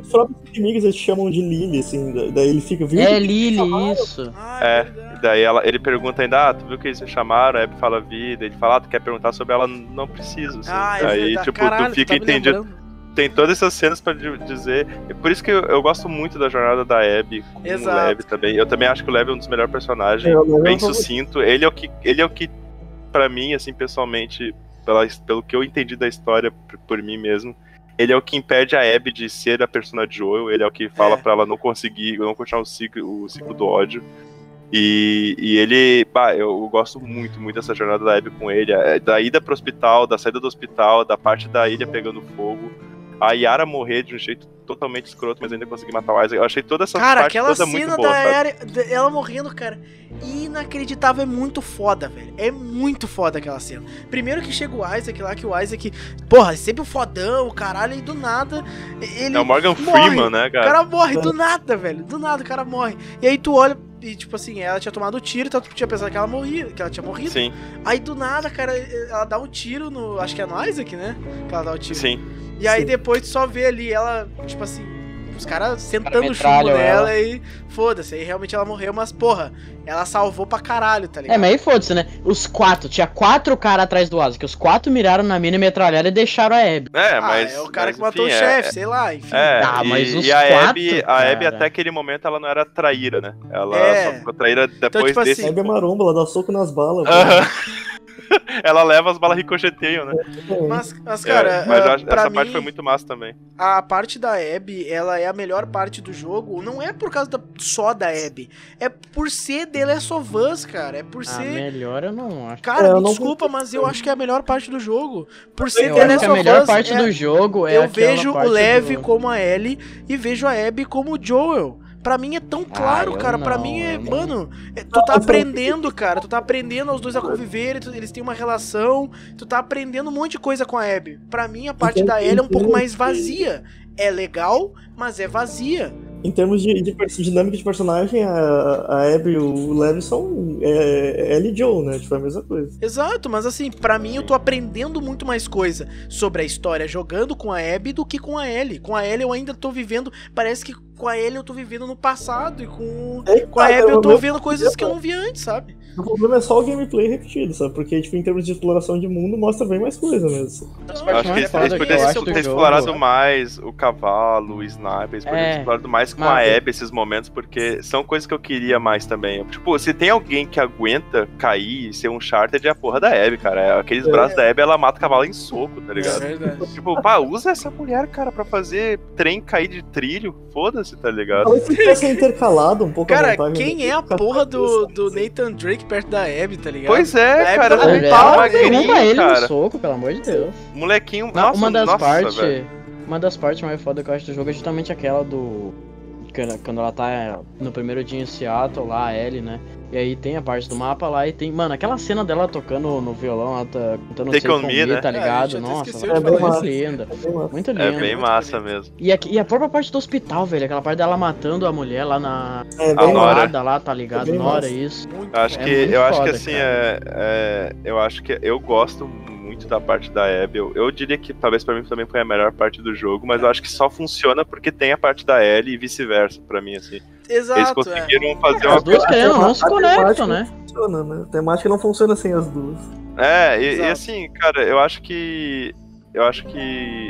Os próprios inimigos eles chamam de Lily, assim, da- daí ele fica viu? É Lily, isso. Ah, É, verdade. daí ela, ele pergunta ainda, ah, tu viu que eles me chamaram? Aí a Abby fala vida, ele fala, ah, tu quer perguntar sobre ela? Não preciso, assim. Ah, é Aí, verdade. tipo, Caralho, tu fica tá entendido. Tem todas essas cenas pra di- dizer. É por isso que eu, eu gosto muito da jornada da Abby com Exato. o Lev também. Eu também acho que o Lev é um dos melhores personagens. É, é bem sucinto. Ele é o que, ele é o que para mim, assim, pessoalmente, pela, pelo que eu entendi da história por, por mim mesmo, ele é o que impede a Abby de ser a persona de Joel. Ele é o que fala É. pra ela não conseguir, não continuar o ciclo, o ciclo do ódio. E, e ele, eu gosto muito, muito dessa jornada da Abby com ele. é, Da ida pro hospital, da saída do hospital, da parte da ilha pegando fogo. A Yara morrer de um jeito totalmente escroto, mas ainda conseguir matar o Isaac. Eu achei toda essa Cara, parte aquela toda muito cena boa, da? Eri- da- ela morrendo, cara, inacreditável, é muito foda, velho. É muito foda aquela cena. Primeiro que chega o Isaac lá, que o Isaac, porra, é sempre o fodão, o caralho, e do nada ele É o Morgan morre. Freeman, né, O cara? cara morre do nada, velho. Do nada o cara morre. E aí tu olha e tipo assim, ela tinha tomado o tiro, então tu tinha pensado que ela morria, que ela tinha morrido. Sim, Aí do nada, cara, ela dá um tiro no, acho que é no Isaac, né? Que ela dá o tiro. sim. E aí Sim. depois tu só vê ali ela, tipo assim, os caras sentando chumbo metralham nela ela. e foda-se. Aí realmente ela morreu, mas porra, ela salvou pra caralho, tá ligado? É, mas aí foda-se, né? Os quatro, tinha quatro caras atrás do Asa, que os quatro miraram na mina e metralharam e deixaram a Abby. É, Ah, mas. é o cara mas, que matou enfim, o é- chefe, sei lá, enfim. É, Ah, e, mas os e a quatro, Abby, a Abby cara. até aquele momento ela não era traíra, né? Ela É. só ficou traíra depois tipo desse. assim, Hebe é maromba, ela dá soco nas balas. Aham. ela leva as balas ricocheteiam, né? Mas, mas É, cara, mas acho- pra essa mim, parte foi muito massa também. a parte da Abby, ela é a melhor parte do jogo, não é por causa da- só da Abby, é por ser The Last of Us, cara, é por A ser... melhor eu não acho. Cara, É, me não desculpa, mas eu acho que é a melhor parte do jogo. Por ser Eu The Last que a melhor parte é- do jogo é eu vejo o Lev como a Ellie e vejo a Abby como o Joel. Pra mim é tão claro, Ah, cara. Pra não, mim é. Mano, é- tu tá aprendendo, cara. Tu tá aprendendo os dois a conviver, tu- eles têm uma relação. Tu tá aprendendo um monte de coisa com a Abby. Pra mim, a parte da Ellie é um pouco mais vazia. É legal, mas é vazia. Em termos de, de pers- dinâmica de personagem, a, a Abby e o Levi são é, Ellie e Joe, né? Tipo, é a mesma coisa. Exato, mas assim, pra mim eu tô aprendendo muito mais coisa sobre a história jogando com a Abby do que com a Ellie. Com a Ellie eu ainda tô vivendo, parece que com a Ellie eu tô vivendo no passado e com, É, com a Abby eu tô vendo coisas que eu não vi antes, sabe? O problema é só o gameplay repetido, sabe? Porque, tipo, em termos de exploração de mundo, mostra bem mais coisa mesmo. Eu acho que eles, poderiam ter explorado mais o cavalo, o sniper, eles poderiam É. ter explorado mais com Não, a é. Abby esses momentos, porque são coisas que eu queria mais também. Tipo, se tem alguém que aguenta cair e ser um charter, é a porra da Abby, cara. É, Aqueles É. braços da Abby, ela mata o cavalo em soco, tá É ligado? verdade. Tipo, pá, usa essa mulher, cara, pra fazer trem cair de trilho. Foda-se, tá ligado? Talvez se tivesse intercalado um pouco Cara, quem do- é a porra do, do Nathan Drake perto da Abby, tá ligado? Pois é, cara. tá um pau, é- magrinho, derruba ele cara. no soco, pelo amor de Deus. Molequinho, Não, nossa, uma das partes. Uma das partes mais foda que eu acho do jogo é justamente aquela do. Quando quando ela tá no primeiro dia em Seattle, lá, a Ellie, né? E aí tem a parte do mapa lá e tem. Mano, aquela cena dela tocando no violão, ela tá cantando Take on Me, Me, né? tá É, ligado? até Nossa, esqueceu ela de é falar muito linda. É bem massa. Muito É linda. bem massa mesmo. E, aqui- e a própria parte do hospital, velho. Aquela parte dela matando a mulher lá na. É A bem Nora. balada lá, tá ligado? É bem Nora, massa. isso. Eu acho É que, eu acho foda, que assim, é, é- eu acho que eu gosto muito da parte da Abby. Eu, eu diria que talvez pra mim também foi a melhor parte do jogo, mas eu acho que só funciona porque tem a parte da Ellie e vice-versa pra mim, assim. Eles Exato, é. conseguiram fazer uma As duas coisa. querendo não se A conectam, temática né? não Funciona, né? A temática não funciona sem as duas. É, e, e assim, cara, eu acho que. Eu acho que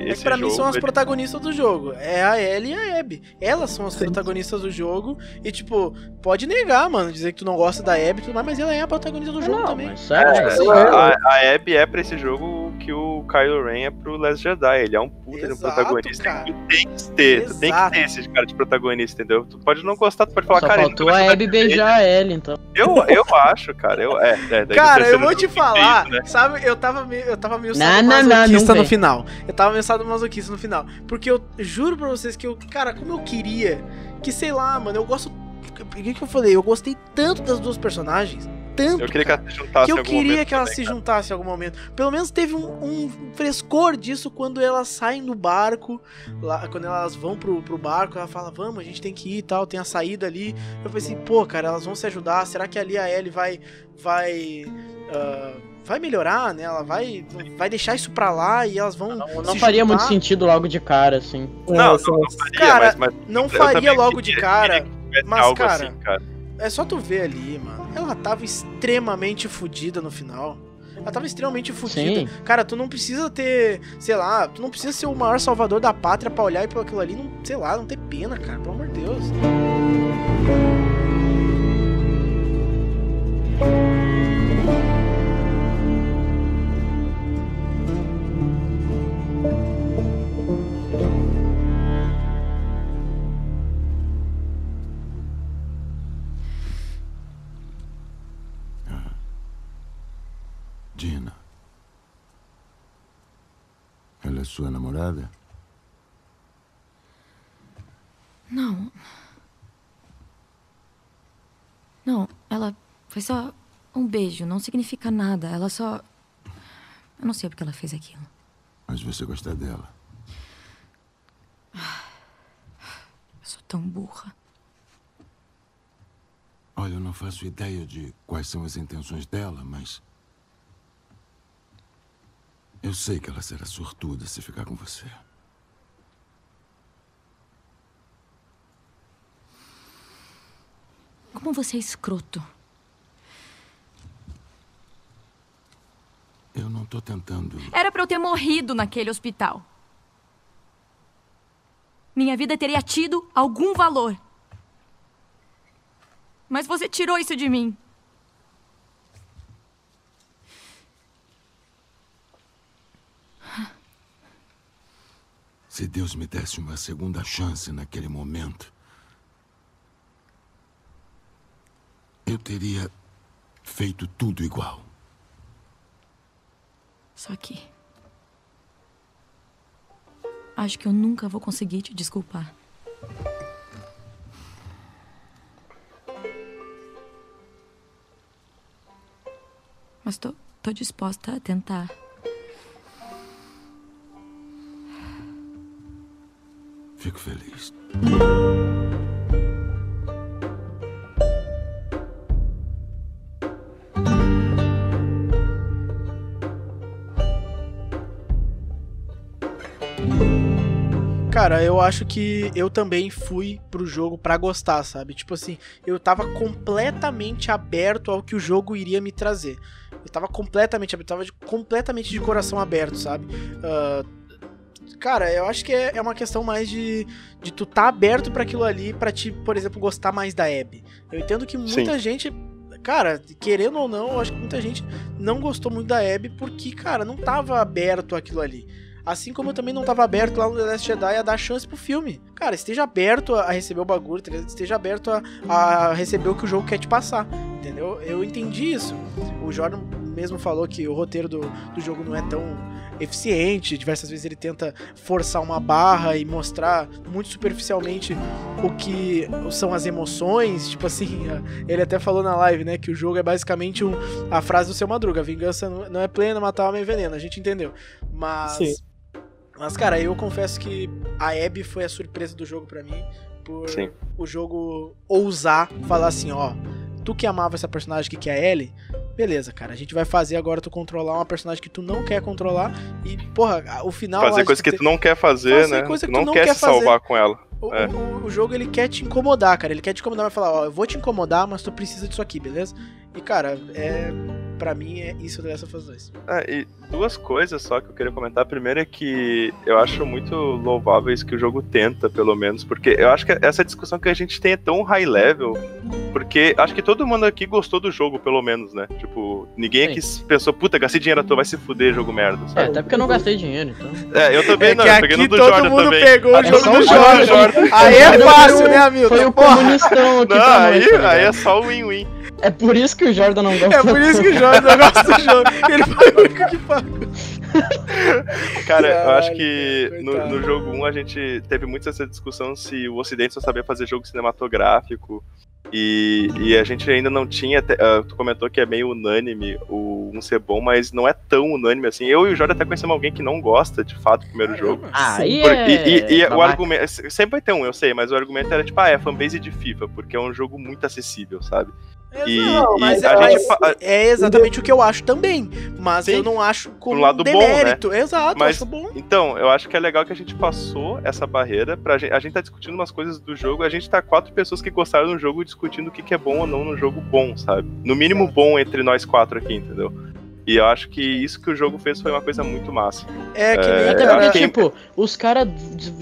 É que esse pra jogo. mim são as ele- protagonistas do jogo. É a Ellie e a Abby. Elas são as protagonistas do jogo. E, tipo, pode negar, mano, dizer que tu não gosta da Abby e tudo mais, mas ela é a protagonista do jogo Não, também. mas sério, É, tipo, a, a Abby é pra esse jogo que o Kylo Ren é pro Last Jedi. Ele é um puta de um Exato, protagonista. cara. Tu tem que ter, tu tem que Exato. ter esse cara de protagonista, entendeu? Tu pode não gostar, tu pode falar, Só cara, ele faltou a Abby beijar a Ellie, então. Eu, eu acho, cara. Eu, é, é, Cara, eu vou te falar, isso, né? sabe? Eu tava meio, eu tava meio Não, não, não, não. Final. Eu tava meio sadomasoquista no final. Porque eu juro pra vocês que eu, cara, como eu queria que, sei lá, mano, eu gosto. O que, que eu falei? Eu gostei tanto das duas personagens. Tanto. Eu queria que cara, ela se juntasse que eu queria momento que elas também, se cara. juntassem em algum momento. Pelo menos teve um, um frescor disso quando elas saem do barco. Lá, quando elas vão pro, pro barco, ela fala, vamos, a gente tem que ir e tal, tem a saída ali. Eu pensei, pô, cara, elas vão se ajudar. Será que ali a Ellie vai. vai. ah, vai melhorar, né? Ela vai, vai deixar isso pra lá e elas vão. Não, se não faria muito juntar? sentido logo de cara, assim. Não, É, são- não, não faria, Cara, mas, mas Não faria logo de cara. mas, algo cara, assim, cara. É só tu ver ali, mano. Ela tava extremamente fodida no final. Ela tava extremamente fodida. Cara, tu não precisa ter, sei lá, tu não precisa ser o maior salvador da pátria pra olhar e pra aquilo ali, não, sei lá, não ter pena, cara, pelo amor de Deus. Dina. Não. Não, ela foi só um beijo, não significa nada. Ela só. Eu não sei porque ela fez aquilo. Mas você gosta dela. Eu sou tão burra. Olha, eu não faço ideia de quais são as intenções dela, mas. Eu sei que ela será sortuda se ficar com você. Como você é escroto. Eu não tô tentando. Era para eu ter morrido naquele hospital. Minha vida teria tido algum valor. Mas você tirou isso de mim. Se Deus me desse uma segunda chance naquele momento, eu teria feito tudo igual. Só que. Acho que eu nunca vou conseguir te desculpar. Mas tô, tô disposta a tentar. Fico feliz. Cara, eu acho que eu também fui pro jogo pra gostar, sabe? Tipo assim, eu tava completamente aberto ao que o jogo iria me trazer. Eu tava completamente tava de- completamente de coração aberto, sabe? Ah, cara, eu acho que é, é uma questão mais de, de tu tá aberto pra aquilo ali, pra te, por exemplo, gostar mais da Abby. Eu entendo que muita Sim. gente, cara, querendo ou não, eu acho que muita gente não gostou muito da Abby porque, cara, não tava aberto aquilo ali. Assim como eu também não tava aberto lá no The Last Jedi a dar chance pro filme. Cara, esteja aberto a receber o bagulho, tá esteja aberto a, a receber o que o jogo quer te passar, entendeu? Eu entendi isso. O Jordan mesmo falou que o roteiro do, do jogo não é tão eficiente, diversas vezes ele tenta forçar uma barra e mostrar muito superficialmente o que são as emoções, tipo assim, ele até falou na live, né, que o jogo é basicamente um, a frase do seu Madruga, vingança não- é plena, matar alma é veneno, a gente entendeu. Mas Sim. mas, cara, eu confesso que a Abby foi a surpresa do jogo pra mim. Por Sim. o jogo ousar falar assim, ó. Tu que amava essa personagem que que é a Ellie, beleza, cara. A gente vai fazer agora tu controlar uma personagem que tu não quer controlar. E, porra, o final. Fazer coisa que tu não quer fazer, Fazer né? coisa que tu não, não quer, quer se salvar fazer. com ela. O, É. o- o jogo ele quer te incomodar, cara. Ele quer te incomodar, vai falar, ó, eu vou te incomodar, mas tu precisa disso aqui, beleza? E, cara, é. Pra mim é isso dessa fase 2. Ah, e duas coisas só que eu queria comentar. A primeira é que eu acho muito louvável isso que o jogo tenta, pelo menos, porque eu acho que essa discussão que a gente tem é tão high level, porque acho que todo mundo aqui gostou do jogo, pelo menos, né? Tipo, ninguém aqui pensou, puta, gastei dinheiro à toa, vai se fuder, jogo merda, É, sabe? até porque eu não gastei dinheiro, então. É, eu também É não, que eu peguei no do todo Jordan mundo também. pegou o jogo do o Jordan. Aí é fácil, o- né, Hamilton? Foi o comunistão aqui Não, aí, tá aí é só win-win. É por isso que o Jordan não gosta É por isso que o Jordan não gosta do jogo. Ele foi o único que pagou. Cara, eu acho que no, no jogo 1 a gente teve muito essa discussão se o Ocidente só sabia fazer jogo cinematográfico. E, e a gente ainda não tinha. te- ah, tu comentou que é meio unânime o 1 ser bom, mas não é tão unânime assim. Eu e o Jordan até conhecemos alguém que não gosta de fato do primeiro jogo. Ah, Por- é... e, e- e o argumento. Sempre vai ter um, eu sei, mas o argumento era tipo, ah, é fanbase de FIFA, porque é um jogo muito acessível, sabe? E, Não, e mas, gente. é exatamente o que eu acho também. Mas Sim. eu não acho como Pro lado um bom, né? demérito. Exato, eu Mas- acho bom. Então, eu acho que é legal que a gente passou essa barreira pra gente. A gente tá discutindo umas coisas do jogo, a gente tá quatro pessoas que gostaram do jogo discutindo o que, que é bom ou não no jogo bom, sabe? No mínimo bom entre nós quatro aqui, entendeu? E eu acho que isso que o jogo fez foi uma coisa muito massa. É que É, nem, Até cara, porque, quem- tipo, os caras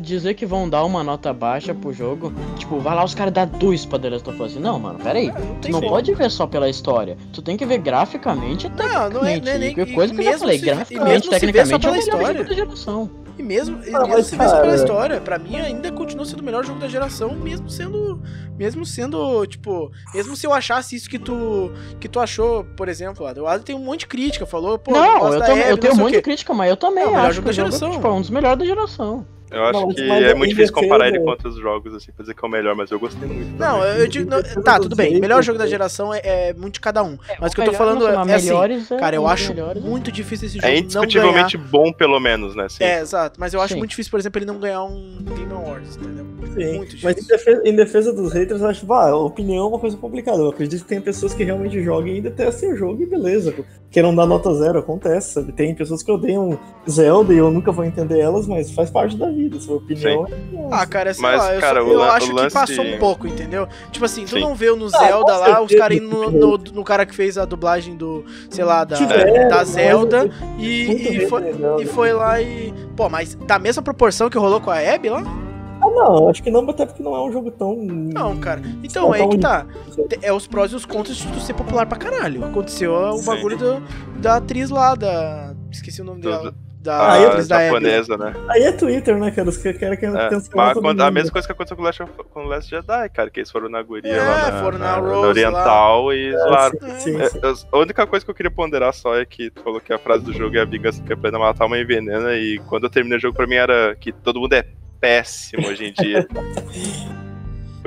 dizer que vão dar uma nota baixa pro jogo, tipo, vai lá os caras dar dois pra The Last of Us. Não, mano, pera aí. não Tu não como. pode ver só pela história. Tu tem que ver graficamente e Não, não é, não é tecnicamente. nem. E coisa que eu já falei, se- e mesmo graficamente, se vê só tecnicamente, é o melhor história. jogo da geração. E mesmo, Ah, mesmo mas, se vê isso pela cara- história, pra mim ainda continua sendo o melhor jogo da geração, mesmo sendo. Mesmo sendo, tipo. Mesmo se eu achasse isso que tu. Que tu achou, por exemplo. O Adam tem um monte de crítica, falou, pô, não, eu, da também- Abby, eu tenho um monte de crítica, mas eu também É o melhor acho jogo que da jogo geração. tipo, é um dos melhores da geração. Eu acho Não, que mas é muito difícil comparar ele com outros jogos, assim, pra dizer que é o melhor, mas eu gostei muito. Não, também. eu digo. não, tá, tudo bem. Melhor jogo da geração é, é muito de cada um. Mas o que eu tô falando é, é assim. é- Cara, eu acho melhores é- muito difícil esse jogo É não indiscutivelmente bom, pelo menos, né? Assim. É, exato. Mas eu acho Sim. muito difícil, por exemplo, ele não ganhar um Game Awards, entendeu? Sim, Muito mas em difícil. defesa, em defesa dos haters, eu acho, bah, a opinião é uma coisa complicada. Eu acredito que tem pessoas que realmente jogam e ainda testem o jogo e beleza. queiram dar nota zero, acontece, sabe? Tem pessoas que odeiam Zelda e eu nunca vou entender elas, mas faz parte da vida, sua opinião. é Ah, cara, sei Mas, lá, eu, cara, só- eu lan- acho que passou um pouco, entendeu? Tipo assim, tu Sim. não vê no Ah, Zelda com lá os caras indo no, no, no cara que fez a dublagem do, sei lá, da, Tiveram, da mas Zelda e, e, foi, legal. e foi lá e. Pô, mas da mesma proporção que rolou com a Abby lá? Ah, não, acho que não, até porque não é um jogo tão. Não, cara. Então, aí que tá. É os prós e os contras de tu ser popular pra caralho. Aconteceu o Sim. bagulho do, da atriz lá, da. Esqueci o nome Do- dela. Da a atriz da japonesa, né? Aí é Twitter, né, cara? Os que querem que É, cancelar todo quando- a mundo. mesma coisa que aconteceu com o Last, of- com o Last Jedi, cara, que eles foram na guria É, lá na, foram na na- na Rose Oriental e zoaram. sim, sim, É, sim. eu- a única coisa que eu queria ponderar só é que tu falou que a frase do jogo é a vingança que aprende a matar uma envenena e quando eu terminei o jogo pra mim era que todo mundo é péssimo hoje em dia.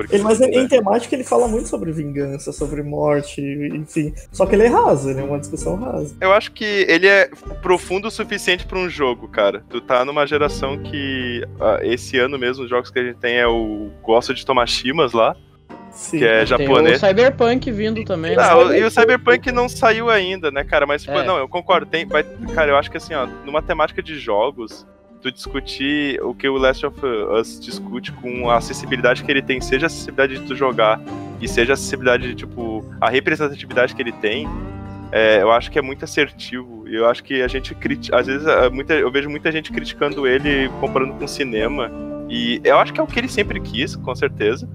Porque, Ele, mas em, em né, temática ele fala muito sobre vingança, sobre morte, enfim. Só que ele é raso, ele é uma discussão rasa. Eu acho que ele é profundo o suficiente pra um jogo, cara. Tu tá numa geração que ah, esse ano mesmo os jogos que a gente tem é o Gosto de Tomashimas lá, Sim. que é Tem o japonês. Cyberpunk vindo também, né? Ah, o- e o Cyberpunk não saiu ainda, né, cara? Mas, tipo, É. não, eu concordo. Tem, vai, cara, eu acho que assim, ó, numa temática de jogos, tu discutir o que o Last of Us discute com a acessibilidade que ele tem, seja a acessibilidade de tu jogar e seja a acessibilidade de, tipo, a representatividade que ele tem, é, eu acho que é muito assertivo. E eu acho que a gente critica. Às vezes, é, muita, eu vejo muita gente criticando ele comparando com cinema. E eu acho que é o que ele sempre quis, com certeza.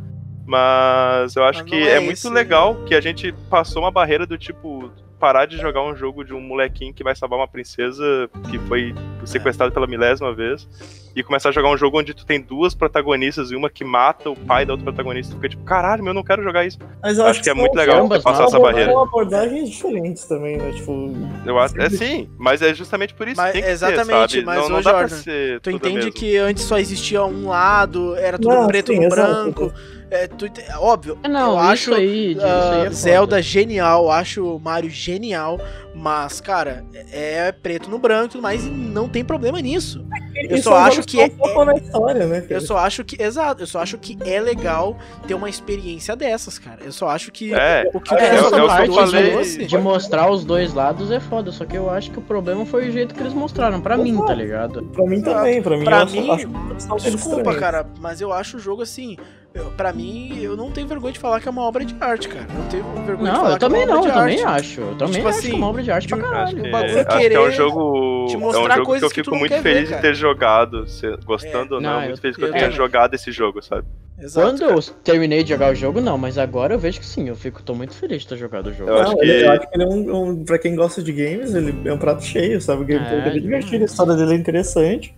Mas eu acho Mas que é, é muito legal que a gente passou uma barreira do tipo parar de jogar um jogo de um molequinho que vai salvar uma princesa que foi sequestrada pela milésima vez e começar a jogar um jogo onde tu tem duas protagonistas e uma que mata o pai da outra protagonista. Tu fica tipo, caralho, meu, eu não quero jogar isso. Mas eu Acho acho, que é são- muito legal ambas passar essa barreira. São abordagens diferentes também, né? Tipo, Eu acho, é sim, mas é justamente por isso Mas- que tem que exatamente, ser, sabe? mas, não, não ô, pra Jordan, ser Tu entende mesmo. que antes só existia um lado, era tudo Não, preto sim, no exato. branco. É, tu ente- óbvio, É, não, eu acho aí, isso aí é. Zelda genial, acho Mario genial, mas, cara, é preto no branco e tudo mais, e não tem problema nisso. Eu só acho que é- história, né? Eu só acho que, exato, eu só acho que é legal ter uma experiência dessas, cara. Eu só acho que É, o que É, o é, é of o Us que eu 2 falei trouxe- De mostrar os dois lados é foda, só que eu acho que o problema foi o jeito que eles mostraram, pra mim, tá ligado? Pra mim também, pra mim. Acho- mim, Desculpa, cara, mas eu acho o jogo assim. Eu, pra mim, eu não tenho vergonha de falar que é uma obra de arte, cara. Não tenho vergonha de Não, falar eu que é também uma não, obra eu de também arte. acho. Eu também Tipo acho assim, que é uma obra de arte pra caralho. que, O bagulho é acho que é um querer jogo. te É um mostrar jogo que eu que fico não muito ver, feliz cara. de ter jogado. se- gostando ou não, Não, muito eu- feliz que eu eu tenha também. jogado esse jogo, sabe? Exato, Quando cara. eu terminei de jogar o jogo, não, mas agora eu vejo que sim, eu fico, tô muito feliz de ter jogado o jogo. Eu Não, acho ele, que- eu acho que ele é um, um. Pra quem gosta de games, ele é um prato cheio, sabe? O gameplay É, dele é divertido, a história dele é interessante.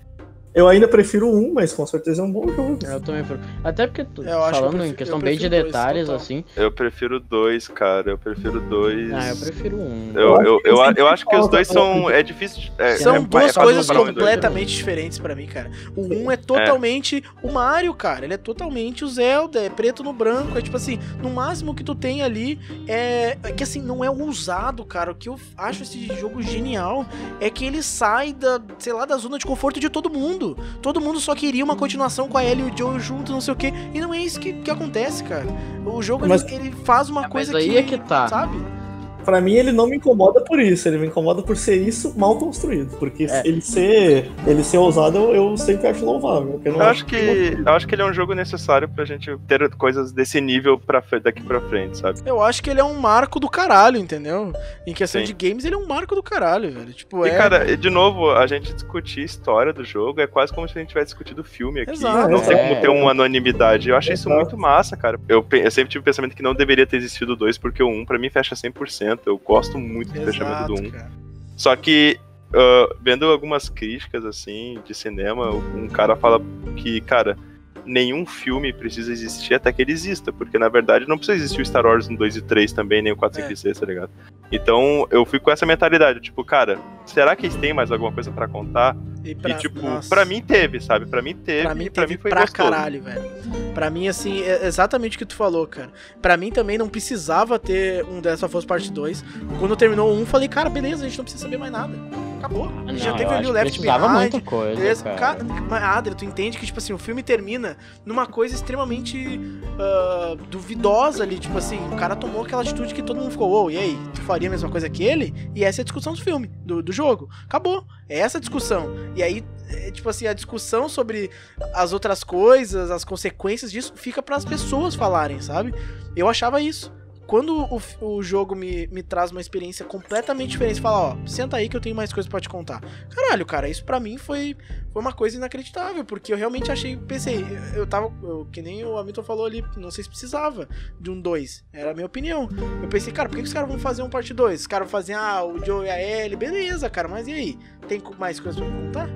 Eu ainda prefiro um, mas com certeza é um bom jogo. Eu também prefiro. Até porque, tu- Eu acho que eu falando prefiro- em questão bem de dois, detalhes, total. assim, Eu prefiro dois, cara. Eu prefiro dois. ah, eu prefiro um. Eu, eu, eu, Eu eu acho que os dois são. É difícil. É, São é, duas é coisas comparar um e dois. completamente diferentes pra mim, cara. O um é totalmente o Mario, cara. Ele é totalmente o Zelda, é preto no branco. É tipo assim, no máximo que tu tem ali é. é que assim, não é ousado, cara. O que eu acho esse jogo genial é que ele sai da, sei lá, da zona de conforto de todo mundo. Todo mundo só queria uma continuação com a Ellie e o Joe junto, não sei o quê. E não é isso que, que acontece, cara. O jogo ele- Mas- ele, faz uma mas coisa aí que. é que tá. Sabe? Pra mim, ele não me incomoda por isso, ele me incomoda por ser isso mal construído. Porque É. ele ser ele ser ousado, eu, eu sempre acho louvável. Eu, não Eu acho que. Eu acho que ele é um jogo necessário pra gente ter coisas desse nível pra, fre- daqui pra frente, sabe? Eu acho que ele é um marco do caralho, entendeu? Em questão Sim. de games, ele é um marco do caralho, velho. Tipo, E, é. cara, de novo, a gente discutir história do jogo é quase como se a gente tivesse discutido o filme aqui. Exato. Não tem É. como ter uma anonimidade. Eu acho isso Exato. muito massa, cara. Eu, eu sempre tive o pensamento que não deveria ter existido 2, porque o 1 pra mim fecha 100%. Eu gosto muito do fechamento do 1. cara. Só que, ah, vendo algumas críticas, assim, de cinema, um cara fala que, cara, nenhum filme precisa existir até que ele exista, porque na verdade não precisa existir o Star Wars no 2 e 3 também, nem o 4, 5 e 6, tá ligado? Então eu fico com essa mentalidade, tipo, cara, será que eles têm mais alguma coisa pra contar? E, E, pra, tipo, nossa, pra mim teve, sabe? Pra mim teve, pra mim e pra teve mim foi pra gostoso. caralho, velho. Pra mim, assim, é exatamente o que tu falou, cara. Pra mim também não precisava ter um dessa Us Parte 2. Quando terminou um, falei, cara, beleza, a gente não precisa saber mais nada. Acabou. Ah, já não, teve eu ali o que Left Behind. muita coisa, beleza? cara. Mas, Adria, tu entende que, tipo assim, o filme termina numa coisa extremamente ah, duvidosa ali. Tipo assim, o cara tomou aquela atitude que todo mundo ficou, ô, e aí? Tu faria a mesma coisa que ele? E essa é a discussão do filme, do, do jogo. Acabou. É essa a discussão. E aí, é, tipo assim, a discussão sobre as outras coisas, as consequências disso, fica para as pessoas falarem, sabe? Eu achava isso. Quando o, o jogo me, me traz uma experiência completamente diferente, fala, ó, senta aí que eu tenho mais coisas pra te contar. Caralho, cara, isso pra mim foi, foi uma coisa inacreditável, porque eu realmente achei, pensei, eu, tava, eu- que nem o Hamilton falou ali, não sei se precisava de um 2, era a minha opinião. Eu pensei, cara, por que, que os caras vão fazer um parte 2? Os caras vão fazer, ah, o Joe e a Ellie, beleza, cara, mas e aí? Tem mais coisas pra contar?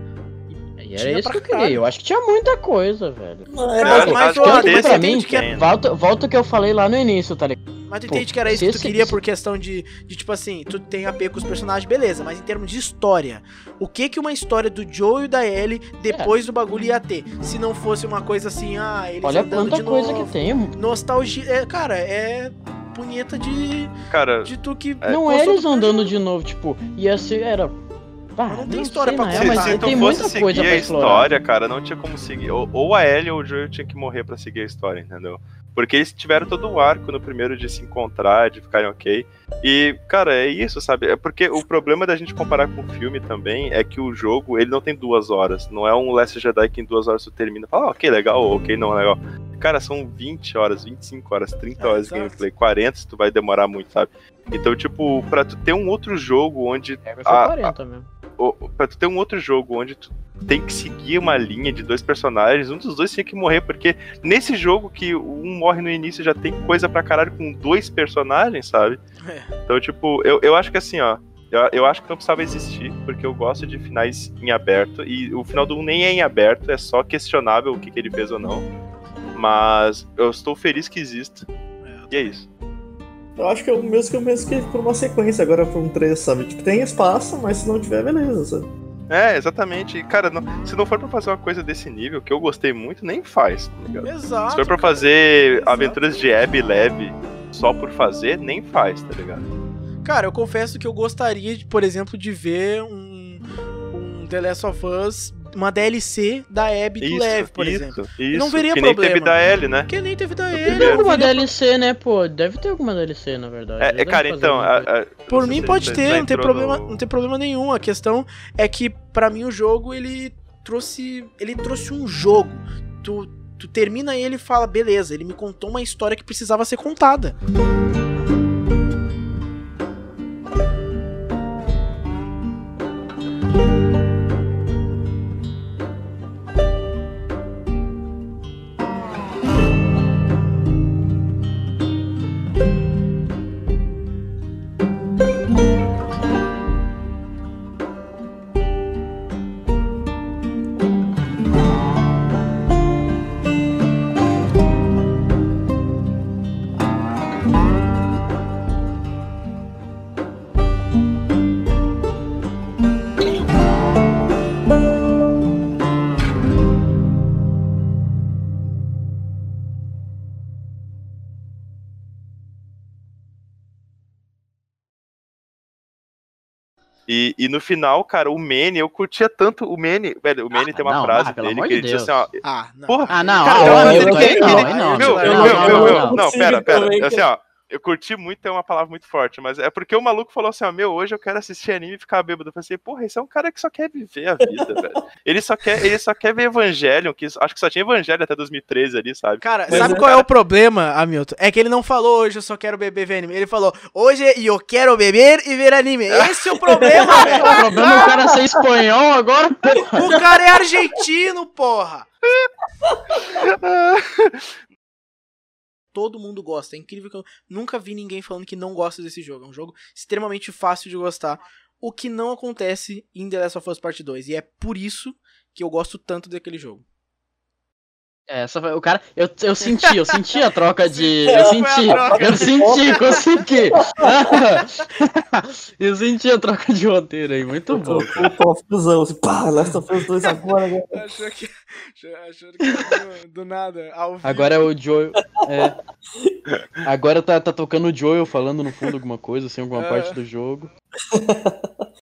E era Tinha isso que eu queria. Eu acho que tinha muita coisa, velho. Não, é, Cara, mas- mas, desse pra entende mim, que é- volta, volta o que eu falei lá no início, tá ligado? Mas tu Pô, entende que era isso que tu queria por questão de, de, tipo assim, tu tem a ver com os personagens, beleza, mas em termos de história, o que que uma história do Joe e da Ellie depois do bagulho ia ter? Se não fosse uma coisa assim, ah, eles Olha andando quanta de coisa novo, que tem. nostalgia, é, cara, é punheta de, Cara, de tu que Não gostou é eles do andando de novo, tipo, ia ser, era... Mas não tem não história pra na contar. real, se, mas se tu tem fosse muita seguir coisa a história, cara, não tinha como seguir. Ou, ou a Ellie ou o Joel tinha que morrer pra seguir a história, entendeu? Porque eles tiveram todo o arco no primeiro de se encontrar, de ficarem ok. E, cara, é isso, sabe? É porque o problema da gente comparar com o filme também é que o jogo, ele não tem duas horas. Não é um Last Jedi que em duas horas tu termina e fala, ah, ok, legal, ok, não legal. Cara, são 20 horas, 25 horas, 30 É, horas de gameplay, 40 se tu vai demorar muito, sabe? Então, tipo, pra tu ter um outro jogo onde É, foi a- 40 mesmo. Pra tu ter um outro jogo onde tu tem que seguir uma linha de dois personagens, um dos dois tinha que morrer, porque nesse jogo que um morre no início já tem coisa pra caralho com dois personagens, sabe? É. Então, tipo, eu, eu acho que assim, ó. Eu, eu acho que não precisava existir, porque eu gosto de finais em aberto, e o final do 1 nem é em aberto, é só questionável o que, que ele fez ou não. Mas eu estou feliz que exista. E é isso. Eu acho que é o mesmo que eu penso que por uma sequência agora pra um 3, sabe? Tipo, tem espaço, mas se não tiver, beleza, sabe? É, exatamente. E, Cara, não- se não for pra fazer uma coisa desse nível, que eu gostei muito, nem faz, tá ligado? Exato. Se for pra cara. fazer Exato. aventuras de Abby leve só por fazer, nem faz, tá ligado? Cara, eu confesso que eu gostaria, por exemplo, de ver um, um The Last of Us, uma DLC da Abby do Leve, por isso, exemplo. Isso, não veria que nem problema. teve da Ellie, né? Porque nem teve da Ellie. Tem alguma DLC, né, pô? Deve ter alguma DLC, na verdade. É, é, cara, então. a- a- Por mim pode ter, não tem problema, no- não tem problema nenhum. A questão é que pra mim o jogo ele trouxe, ele trouxe um jogo. Tu, tu termina ele e fala, beleza, ele me contou uma história que precisava ser contada. E, e no final, cara, o Manny, eu curtia tanto o Manny. Velho, o Manny Ah, tem uma não, frase ah, dele que de ele diz assim, ó. Ah, não. Porra, Ah, não, Cara, ah, eu- não, eu- aí não, eu- aí não, eu- aí não, Meu, aí meu, não, meu, não, meu, não, meu. não. Não, pera, pera. também, Assim, ó. Eu curti muito, é uma palavra muito forte, mas é porque o maluco falou assim, ó, meu, hoje eu quero assistir anime e ficar bêbado. Eu pensei, porra, esse é um cara que só quer viver a vida, velho. Ele só quer, ele só quer ver Evangelion, que acho que só tinha Evangelho até 2013 ali, sabe? Cara, Mas sabe é- qual é o problema, Hamilton? É que ele não falou hoje eu só quero beber ver anime. Ele falou hoje eu quero beber e ver anime. Esse é o problema, velho. O problema é o cara ser espanhol agora. O cara é argentino, porra. Todo mundo gosta. É incrível que eu nunca vi ninguém falando que não gosta desse jogo. É um jogo extremamente fácil de gostar. O que não acontece em The Last of Us Part 2. E é por isso que eu gosto tanto daquele jogo. É, essa foi, o cara, eu, eu senti, eu senti a troca de. Eu senti, eu senti, consegui. Eu senti a troca de roteiro aí, muito bom. Confusão, assim, pá, Last of Us 2 agora, né? agora. Achou que, achou que era do, do nada. Ao vivo. Agora é o Joel. É. Agora tá, tá tocando o Joel falando no fundo alguma coisa, assim, alguma É. parte do jogo.